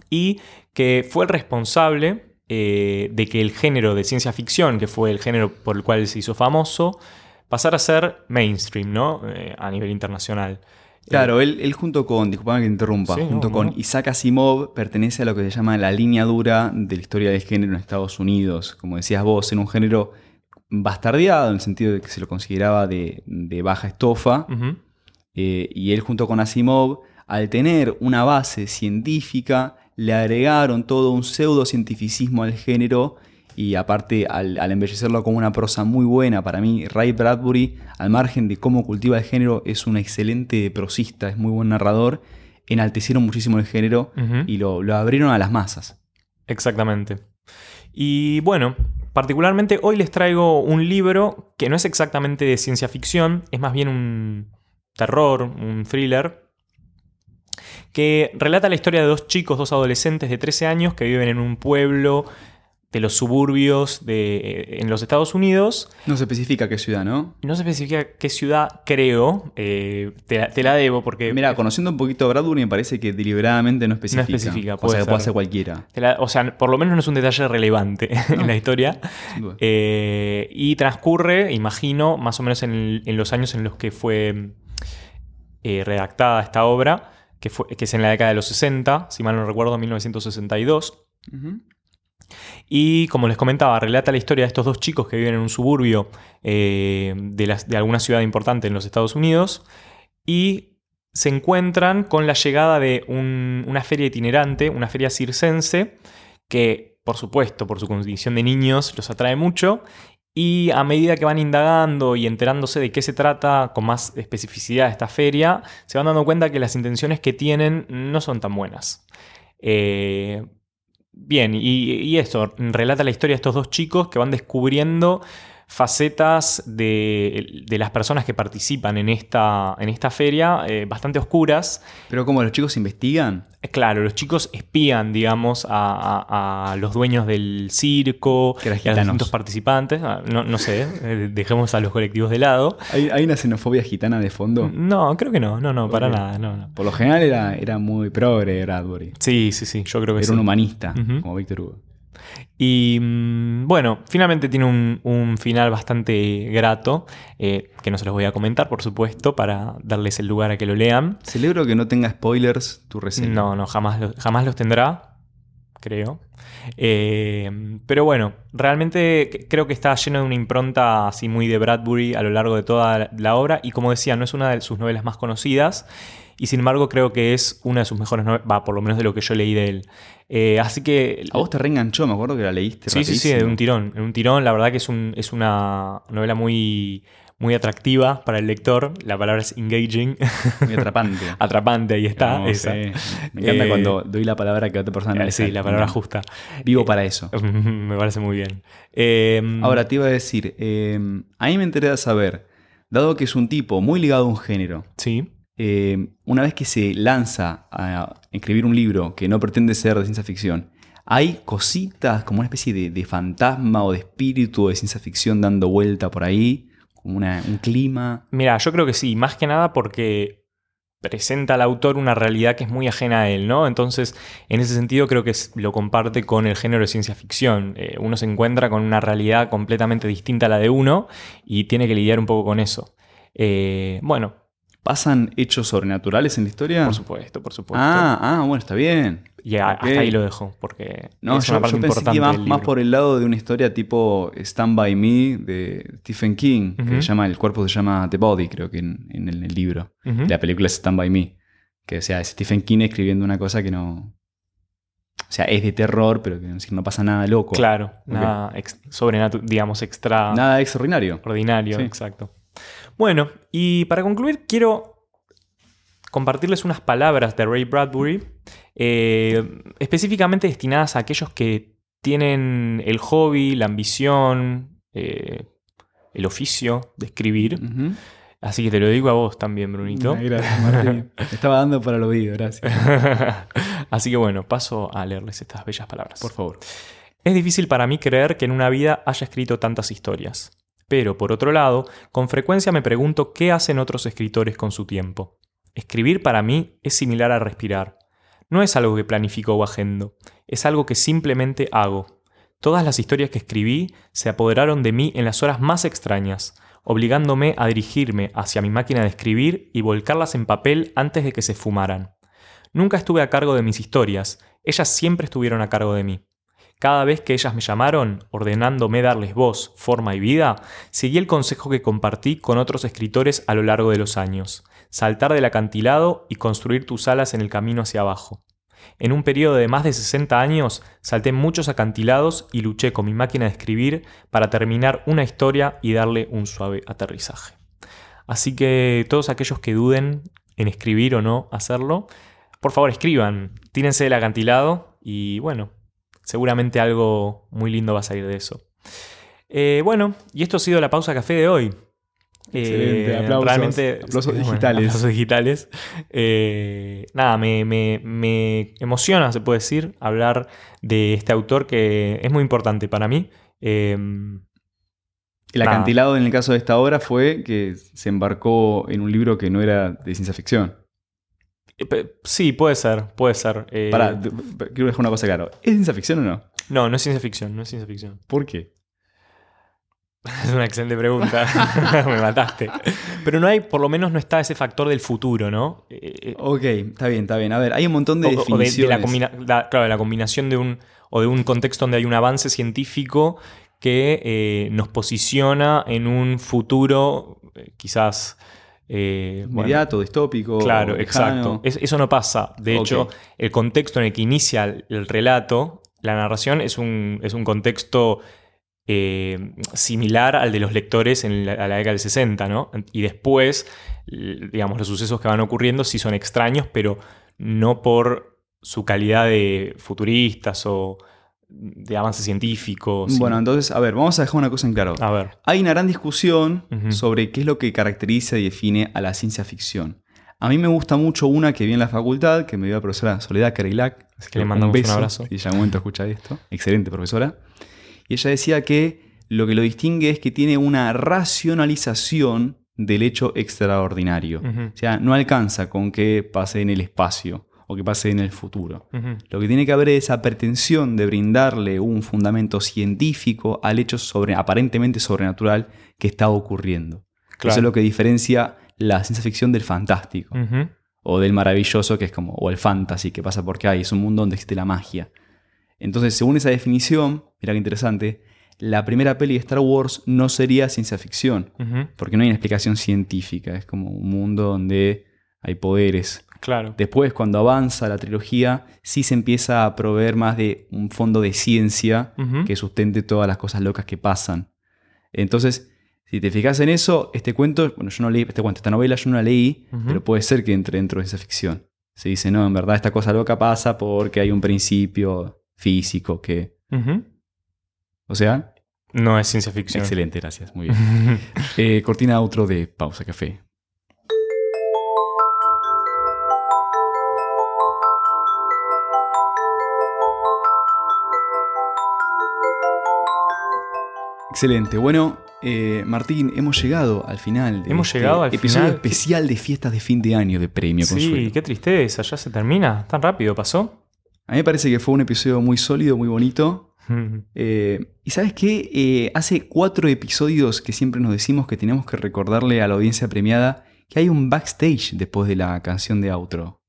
[SPEAKER 2] y que fue el responsable eh, de que el género de ciencia ficción, que fue el género por el cual se hizo famoso, pasara a ser mainstream, ¿no? Eh, a nivel internacional.
[SPEAKER 3] Claro, él, él junto con, disculpame que te interrumpa,
[SPEAKER 2] Sí, no,
[SPEAKER 3] junto con
[SPEAKER 2] no.
[SPEAKER 3] Isaac Asimov pertenece a lo que se llama la línea dura de la historia del género en Estados Unidos. Como decías vos, en un género bastardeado, en el sentido de que se lo consideraba de, de baja estofa. Eh, y él junto con Asimov, al tener una base científica, le agregaron todo un pseudocientificismo al género y aparte al, al embellecerlo con una prosa muy buena, para mí Ray Bradbury, al margen de cómo cultiva el género, es un excelente prosista, es muy buen narrador, enaltecieron muchísimo el género y lo, lo abrieron a las masas.
[SPEAKER 2] Exactamente. Y bueno, particularmente hoy les traigo un libro que no es exactamente de ciencia ficción, es más bien un terror, un thriller, que relata la historia de dos chicos, dos adolescentes de 13 años que viven en un pueblo de los suburbios de, en los Estados Unidos.
[SPEAKER 3] No se especifica qué ciudad, ¿no?
[SPEAKER 2] No se especifica qué ciudad, creo, eh, te, la- te la debo porque...
[SPEAKER 3] Mira, conociendo un poquito a Bradbury me parece que deliberadamente no especifica.
[SPEAKER 2] especifica,
[SPEAKER 3] o
[SPEAKER 2] puede
[SPEAKER 3] sea, que puede
[SPEAKER 2] ser.
[SPEAKER 3] cualquiera.
[SPEAKER 2] la- o sea, por lo menos no es un detalle relevante (laughs) en la historia. Eh, y transcurre, imagino, más o menos en, los años en los que fue eh, redactada esta obra, que, fue, que es en la década de los 60, si mal no recuerdo, 1962.
[SPEAKER 3] Ujú.
[SPEAKER 2] Y como les comentaba, relata la historia de estos dos chicos que viven en un suburbio eh, de, alguna ciudad importante en los Estados Unidos y se encuentran con la llegada de un- una feria itinerante, una feria circense, que por supuesto, por su condición de niños, los atrae mucho. Y a medida que van indagando y enterándose de qué se trata con más especificidad esta feria, se van dando cuenta que las intenciones que tienen no son tan buenas. Eh, Bien, y, esto relata la historia de estos dos chicos que van descubriendo facetas de, de las personas que participan en esta, en esta feria eh, bastante oscuras.
[SPEAKER 3] Pero como los chicos investigan,
[SPEAKER 2] Eh, Claro, los chicos espían, digamos, a, a- a los dueños del circo a los distintos participantes. Ah, No, no sé, eh, dejemos a los colectivos de lado.
[SPEAKER 3] ¿hay, hay una xenofobia gitana de fondo?
[SPEAKER 2] No, creo que no, no, no, para nada, no, no.
[SPEAKER 3] Por lo general era, era muy progre Bradbury.
[SPEAKER 2] Sí, sí, sí, yo creo que
[SPEAKER 3] Era
[SPEAKER 2] sí.
[SPEAKER 3] un humanista, como Víctor Hugo.
[SPEAKER 2] Y mm, bueno, finalmente tiene un, un final bastante grato, eh, que no se los voy a comentar, por supuesto, para darles el lugar a que lo lean.
[SPEAKER 3] Celebro que no tenga spoilers tu reseña.
[SPEAKER 2] No, no, jamás, lo- jamás los tendrá, creo. Eh, pero bueno, realmente creo que está lleno de una impronta así muy de Bradbury a lo largo de toda la obra. Y como decía, no es una de sus novelas más conocidas. Y sin embargo, creo que es una de sus mejores novelas, va, por lo menos de lo que yo leí de él. Eh, así que
[SPEAKER 3] A vos te reenganchó, me acuerdo que la leíste
[SPEAKER 2] Sí, sí, sí, de un tirón. De un tirón, la verdad que es, un, es una novela muy, muy atractiva para el lector. La palabra es engaging,
[SPEAKER 3] Muy atrapante. (laughs)
[SPEAKER 2] atrapante, ahí está.
[SPEAKER 3] No,
[SPEAKER 2] esa.
[SPEAKER 3] sí. Me encanta
[SPEAKER 2] Eh,
[SPEAKER 3] cuando doy la palabra que otra persona
[SPEAKER 2] Eh, sí, la palabra justa.
[SPEAKER 3] Vivo para eso. (laughs)
[SPEAKER 2] Me parece muy bien. Eh,
[SPEAKER 3] Ahora te iba a decir, eh, a mí me interesa saber, dado que es un tipo muy ligado a un género,
[SPEAKER 2] Sí.
[SPEAKER 3] Eh, una vez que se lanza a escribir un libro que no pretende ser de ciencia ficción, hay cositas como una especie de, fantasma o de espíritu de ciencia ficción dando vuelta por ahí, como un clima.
[SPEAKER 2] Mira, yo creo que sí, más que nada porque presenta al autor una realidad que es muy ajena a él, ¿no? Entonces, en ese sentido creo que lo comparte con el género de ciencia ficción. Eh, uno se encuentra con una realidad completamente distinta a la de uno y tiene que lidiar un poco con eso. Eh, bueno,
[SPEAKER 3] ¿Pasan hechos sobrenaturales en la historia?
[SPEAKER 2] por supuesto, por supuesto.
[SPEAKER 3] Ah, ah, bueno, está bien.
[SPEAKER 2] y a- hasta ahí lo dejo, porque
[SPEAKER 3] No,
[SPEAKER 2] es
[SPEAKER 3] yo,
[SPEAKER 2] una parte
[SPEAKER 3] yo pensé que
[SPEAKER 2] importante
[SPEAKER 3] iba más, más por el lado de una historia tipo Stand By Me de Stephen King, que llama, el cuerpo se llama The Body, creo que en, en el, libro. La película es Stand By Me, que o sea, es Stephen King escribiendo una cosa que no... O sea, es de terror, pero que no pasa nada loco.
[SPEAKER 2] Claro, nada ex- sobrenatu- digamos, extra
[SPEAKER 3] Nada extraordinario.
[SPEAKER 2] ordinario,
[SPEAKER 3] Sí.
[SPEAKER 2] exacto. Bueno, y para concluir, quiero compartirles unas palabras de Ray Bradbury, eh, específicamente destinadas a aquellos que tienen el hobby, la ambición, eh, el oficio de escribir. Así que te lo digo a vos también, Brunito.
[SPEAKER 3] Gracias, Martín. (laughs) Estaba dando para el oído, gracias. (laughs)
[SPEAKER 2] Así que bueno, paso a leerles estas bellas palabras.
[SPEAKER 3] Por favor.
[SPEAKER 2] Es difícil para mí creer que en una vida haya escrito tantas historias. Pero, por otro lado, con frecuencia me pregunto qué hacen otros escritores con su tiempo. Escribir para mí es similar a respirar. No es algo que planifico o agendo, es algo que simplemente hago. Todas las historias que escribí se apoderaron de mí en las horas más extrañas, obligándome a dirigirme hacia mi máquina de escribir y volcarlas en papel antes de que se fumaran. Nunca estuve a cargo de mis historias, ellas siempre estuvieron a cargo de mí. Cada vez que ellas me llamaron, ordenándome darles voz, forma y vida, seguí el consejo que compartí con otros escritores a lo largo de los años, saltar del acantilado y construir tus alas en el camino hacia abajo. En un periodo de más de 60 años, salté muchos acantilados y luché con mi máquina de escribir para terminar una historia y darle un suave aterrizaje. Así que todos aquellos que duden en escribir o no hacerlo, por favor escriban, tírense del acantilado y bueno, seguramente algo muy lindo va a salir de eso. Eh, bueno, y esto ha sido la pausa café de hoy.
[SPEAKER 3] Excelente,
[SPEAKER 2] Eh,
[SPEAKER 3] aplausos,
[SPEAKER 2] realmente,
[SPEAKER 3] aplausos digitales.
[SPEAKER 2] aplausos digitales. Eh, nada, me, me- me emociona, se puede decir, hablar de este autor que es muy importante para mí. Eh,
[SPEAKER 3] El
[SPEAKER 2] Nada.
[SPEAKER 3] acantilado en el caso de esta obra fue que se embarcó en un libro que no era de ciencia ficción.
[SPEAKER 2] Pe- sí, puede ser, puede ser. Eh,
[SPEAKER 3] Pará, quiero dejar una cosa claro. ¿Es ciencia ficción o no?
[SPEAKER 2] No, no es ciencia ficción, no es ciencia ficción. (laughs)
[SPEAKER 3] ¿Por qué?
[SPEAKER 2] Es una excelente pregunta. (laughs) Me mataste. Pero no hay, por lo menos no está ese factor del futuro, ¿no? Eh, eh,
[SPEAKER 3] Ok, está bien, está bien. A ver, hay un montón de
[SPEAKER 2] o- o de,
[SPEAKER 3] definiciones.
[SPEAKER 2] de la, combina- la- claro, de la combinación de un. o de un contexto donde hay un avance científico que eh, nos posiciona en un futuro eh, quizás. Eh, bueno,
[SPEAKER 3] Inmediato, distópico.
[SPEAKER 2] Claro,
[SPEAKER 3] lejano.
[SPEAKER 2] exacto. Es- eso no pasa. De hecho, el contexto en el que inicia el, el relato, la narración, es un, es un contexto eh, similar al de los lectores en la, a la década del 60, ¿no? Y después, digamos, los sucesos que van ocurriendo sí son extraños, pero no por su calidad de futuristas o de avance científico. sino-
[SPEAKER 3] Bueno, entonces, a ver, vamos a dejar una cosa en claro.
[SPEAKER 2] a ver.
[SPEAKER 3] Hay una gran discusión sobre qué es lo que caracteriza y define a la ciencia ficción. A mí me gusta mucho una que vi en la facultad, que me dio la profesora Soledad Carilac. Así
[SPEAKER 2] Que le mandamos un
[SPEAKER 3] beso,
[SPEAKER 2] abrazo.
[SPEAKER 3] Si ella algún momento escucha esto. Excelente profesora. Y ella decía que lo que lo distingue es que tiene una racionalización del hecho extraordinario. O sea, no alcanza con que pase en el espacio o que pase en el futuro. Lo que tiene que haber es esa pretensión de brindarle un fundamento científico al hecho sobre, aparentemente sobrenatural que está ocurriendo. Eso es lo que diferencia la ciencia ficción del fantástico o del maravilloso, que es como, o el fantasy, que pasa porque hay, es un mundo donde existe la magia. Entonces, según esa definición, mira qué interesante, la primera peli de Star Wars no sería ciencia ficción, porque no hay una explicación científica, es como un mundo donde hay poderes.
[SPEAKER 2] Claro.
[SPEAKER 3] Después, cuando avanza la trilogía, sí se empieza a proveer más de un fondo de ciencia que sustente todas las cosas locas que pasan. Entonces, si te fijas en eso, este cuento, bueno, yo no leí este cuento, esta novela yo no la leí, pero puede ser que entre dentro de esa ficción. Se dice, no, en verdad esta cosa loca pasa porque hay un principio físico que... O sea,
[SPEAKER 2] No es ciencia ficción.
[SPEAKER 3] excelente, gracias, muy bien. (laughs) Eh, cortina outro de Pausa Café. Excelente. Bueno, eh, Martín, hemos llegado al final de
[SPEAKER 2] Hemos
[SPEAKER 3] este
[SPEAKER 2] llegado al
[SPEAKER 3] episodio
[SPEAKER 2] final.
[SPEAKER 3] especial de fiestas de fin de año de Premio
[SPEAKER 2] sí,
[SPEAKER 3] Consuelo.
[SPEAKER 2] qué tristeza, ya se termina. Tan rápido pasó.
[SPEAKER 3] A mí me parece que fue un episodio muy sólido, muy bonito. Eh, y sabes qué? Eh, hace cuatro episodios que siempre nos decimos que tenemos que recordarle a la audiencia premiada que hay un backstage después de la canción de outro.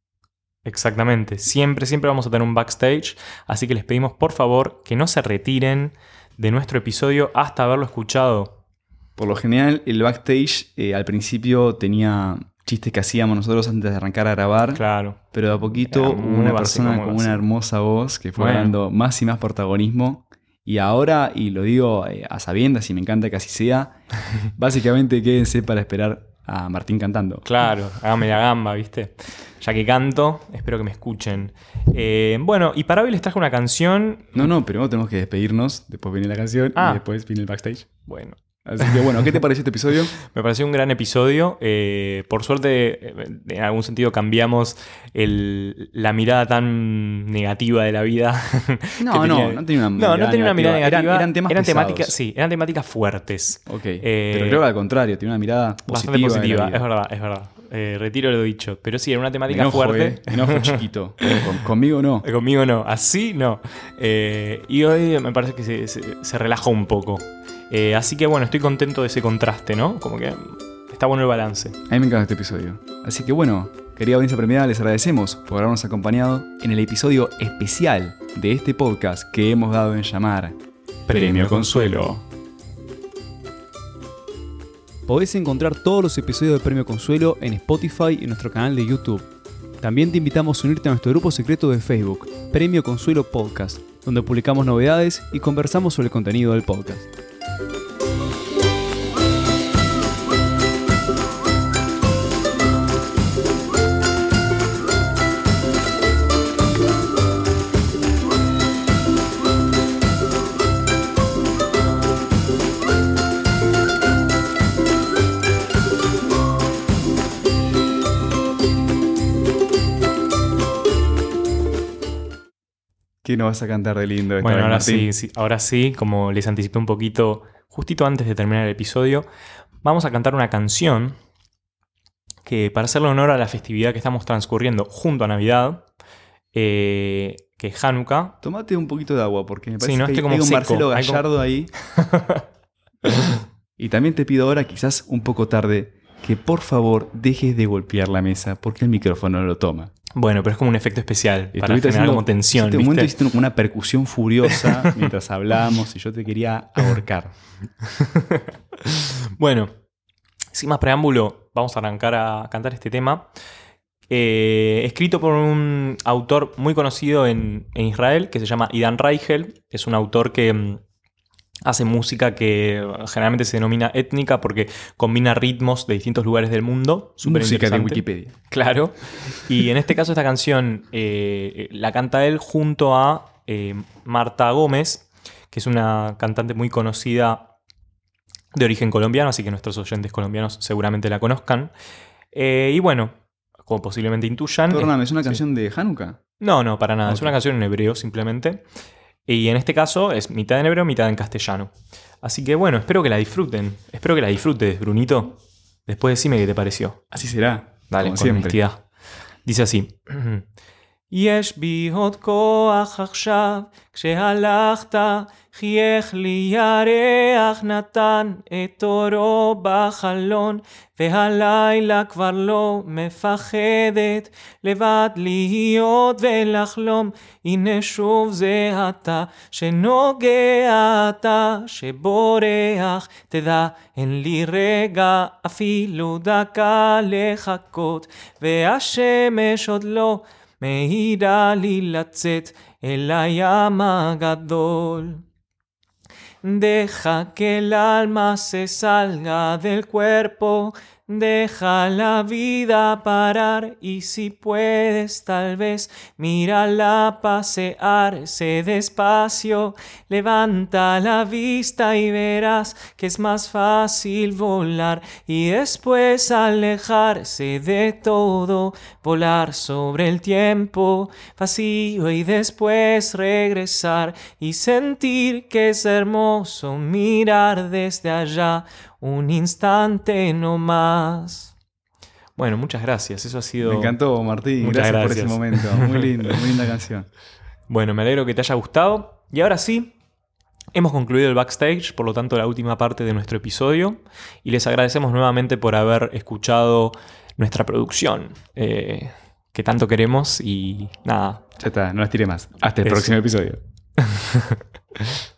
[SPEAKER 2] Exactamente. Siempre, siempre vamos a tener un backstage. Así que les pedimos por favor que no se retiren de nuestro episodio hasta haberlo escuchado.
[SPEAKER 3] Por lo general, el backstage eh, al principio tenía chistes que hacíamos nosotros antes de arrancar a grabar,
[SPEAKER 2] Claro.
[SPEAKER 3] pero de a poquito hubo una persona con una hermosa voz que fue
[SPEAKER 2] Bueno.
[SPEAKER 3] dando más y más protagonismo Y ahora, y lo digo eh, a sabiendas y me encanta que así sea, (laughs) básicamente quédense para esperar a Martín cantando.
[SPEAKER 2] Claro, hágame la gamba, ¿viste? Ya que canto, espero que me escuchen. Eh, bueno, y para hoy les traje una canción.
[SPEAKER 3] No, no, primero tenemos que despedirnos, después viene la canción
[SPEAKER 2] Ah.
[SPEAKER 3] y después viene el backstage.
[SPEAKER 2] Bueno,
[SPEAKER 3] Así que bueno, ¿qué te pareció este episodio? (laughs)
[SPEAKER 2] me pareció un gran episodio. Eh, por suerte, eh, en algún sentido cambiamos el- la mirada tan negativa de la vida. (laughs)
[SPEAKER 3] No, no, no tenía una mirada
[SPEAKER 2] no tenía una mirada
[SPEAKER 3] negativa. Eran- eran temas pesados.
[SPEAKER 2] temáticas, sí, eran temáticas fuertes.
[SPEAKER 3] Ok,
[SPEAKER 2] Eh,
[SPEAKER 3] pero creo que al contrario, tiene una mirada
[SPEAKER 2] Bastante
[SPEAKER 3] positiva.
[SPEAKER 2] positiva,
[SPEAKER 3] de la
[SPEAKER 2] es verdad, es verdad. Eh, retiro lo dicho. Pero sí, era una temática
[SPEAKER 3] enojo,
[SPEAKER 2] fuerte.
[SPEAKER 3] eh, enojo chiquito. (laughs) Con- conmigo no.
[SPEAKER 2] Conmigo no, así no. Eh, y hoy me parece que se, se- se relajó un poco. Eh, así que bueno, estoy contento de ese contraste, ¿no? Como que está bueno el balance.
[SPEAKER 3] A mí me encanta este episodio. Así que bueno, querida audiencia premiada, les agradecemos por habernos acompañado en el episodio especial de este podcast que hemos dado en llamar Premio Consuelo. Podés encontrar todos los episodios de Premio Consuelo en Spotify y en nuestro canal de YouTube. También te invitamos a unirte a nuestro grupo secreto de Facebook, Premio Consuelo Podcast, donde publicamos novedades y conversamos sobre el contenido del podcast. thank you ¿Qué nos vas a cantar de lindo esta
[SPEAKER 2] Bueno,
[SPEAKER 3] vez,
[SPEAKER 2] ahora
[SPEAKER 3] Martín?
[SPEAKER 2] sí, sí, ahora sí, como les anticipé un poquito, justito antes de terminar el episodio, vamos a cantar una canción que para hacerle honor a la festividad que estamos transcurriendo junto a Navidad, eh, que es Hanukkah.
[SPEAKER 3] Tomate un poquito de agua porque me
[SPEAKER 2] Sí,
[SPEAKER 3] parece
[SPEAKER 2] no,
[SPEAKER 3] que hay,
[SPEAKER 2] como
[SPEAKER 3] hay un
[SPEAKER 2] seco,
[SPEAKER 3] Marcelo
[SPEAKER 2] hay como-
[SPEAKER 3] Gallardo ahí. (laughs) y también te pido ahora, quizás un poco tarde, que por favor dejes de golpear la mesa porque el micrófono no lo toma.
[SPEAKER 2] Bueno, pero es como un efecto especial para
[SPEAKER 3] Estuviste
[SPEAKER 2] generar
[SPEAKER 3] haciendo-
[SPEAKER 2] como tensión.
[SPEAKER 3] En este momento hiciste una percusión furiosa (laughs) mientras hablábamos y yo te quería ahorcar. (laughs)
[SPEAKER 2] Bueno, sin más preámbulo, vamos a arrancar a cantar este tema. Eh, escrito por un autor muy conocido en, en Israel que se llama Idan Reichel. Es un autor que mm, hace música que generalmente se denomina étnica porque combina ritmos de distintos lugares del mundo. Súper
[SPEAKER 3] Música de. Wikipedia.
[SPEAKER 2] Claro. Y en este caso esta canción eh, la canta él junto a eh, Marta Gómez, que es una cantante muy conocida de origen colombiano, así que nuestros oyentes colombianos seguramente la conozcan. Eh, y bueno, como posiblemente intuyan...
[SPEAKER 3] Perdóname, ¿es una
[SPEAKER 2] sí.
[SPEAKER 3] canción de Hanukkah?
[SPEAKER 2] No, no, para nada. Es una canción en hebreo simplemente. Y en este caso es mitad en hebreo, mitad en castellano. Así que bueno, espero que la disfruten. Espero que la disfrutes, Brunito. Después decime qué te pareció.
[SPEAKER 3] Así será.
[SPEAKER 2] Dale, con
[SPEAKER 3] siempre.
[SPEAKER 2] honestidad. Dice así. (clears throat) יש בי עוד כוח עכשיו, כשהלכת, חייך לי ירח, נתן את אורו בחלון, והלילה כבר לא מפחדת, לבד להיות ולחלום, הנה שוב זה אתה, שנוגע אתה, שבורח, תדע, אין לי רגע, אפילו דקה לחכות, והשמש עוד לא מאירה לי לצאת אל הים הגדול. Deja que el alma se salga del cuerpo, deja la vida parar y si puedes tal vez mírala pasearse despacio, levanta la vista y verás que es más fácil volar y después alejarse de todo, volar sobre el tiempo vacío y después regresar y sentir que es hermoso mirar desde allá un instante no más. Bueno, muchas gracias. Eso ha sido.
[SPEAKER 3] Me encantó, Martín.
[SPEAKER 2] Muchas
[SPEAKER 3] Gracias, por ese momento. Muy lindo, muy linda canción. (laughs)
[SPEAKER 2] Bueno, me alegro que te haya gustado. Y ahora sí, hemos concluido el backstage, por lo tanto la última parte de nuestro episodio. Y les agradecemos nuevamente por haber escuchado nuestra producción, eh, que tanto queremos. Y nada,
[SPEAKER 3] Ya está, no las tiré más. Hasta el
[SPEAKER 2] Eso.
[SPEAKER 3] próximo episodio. (laughs)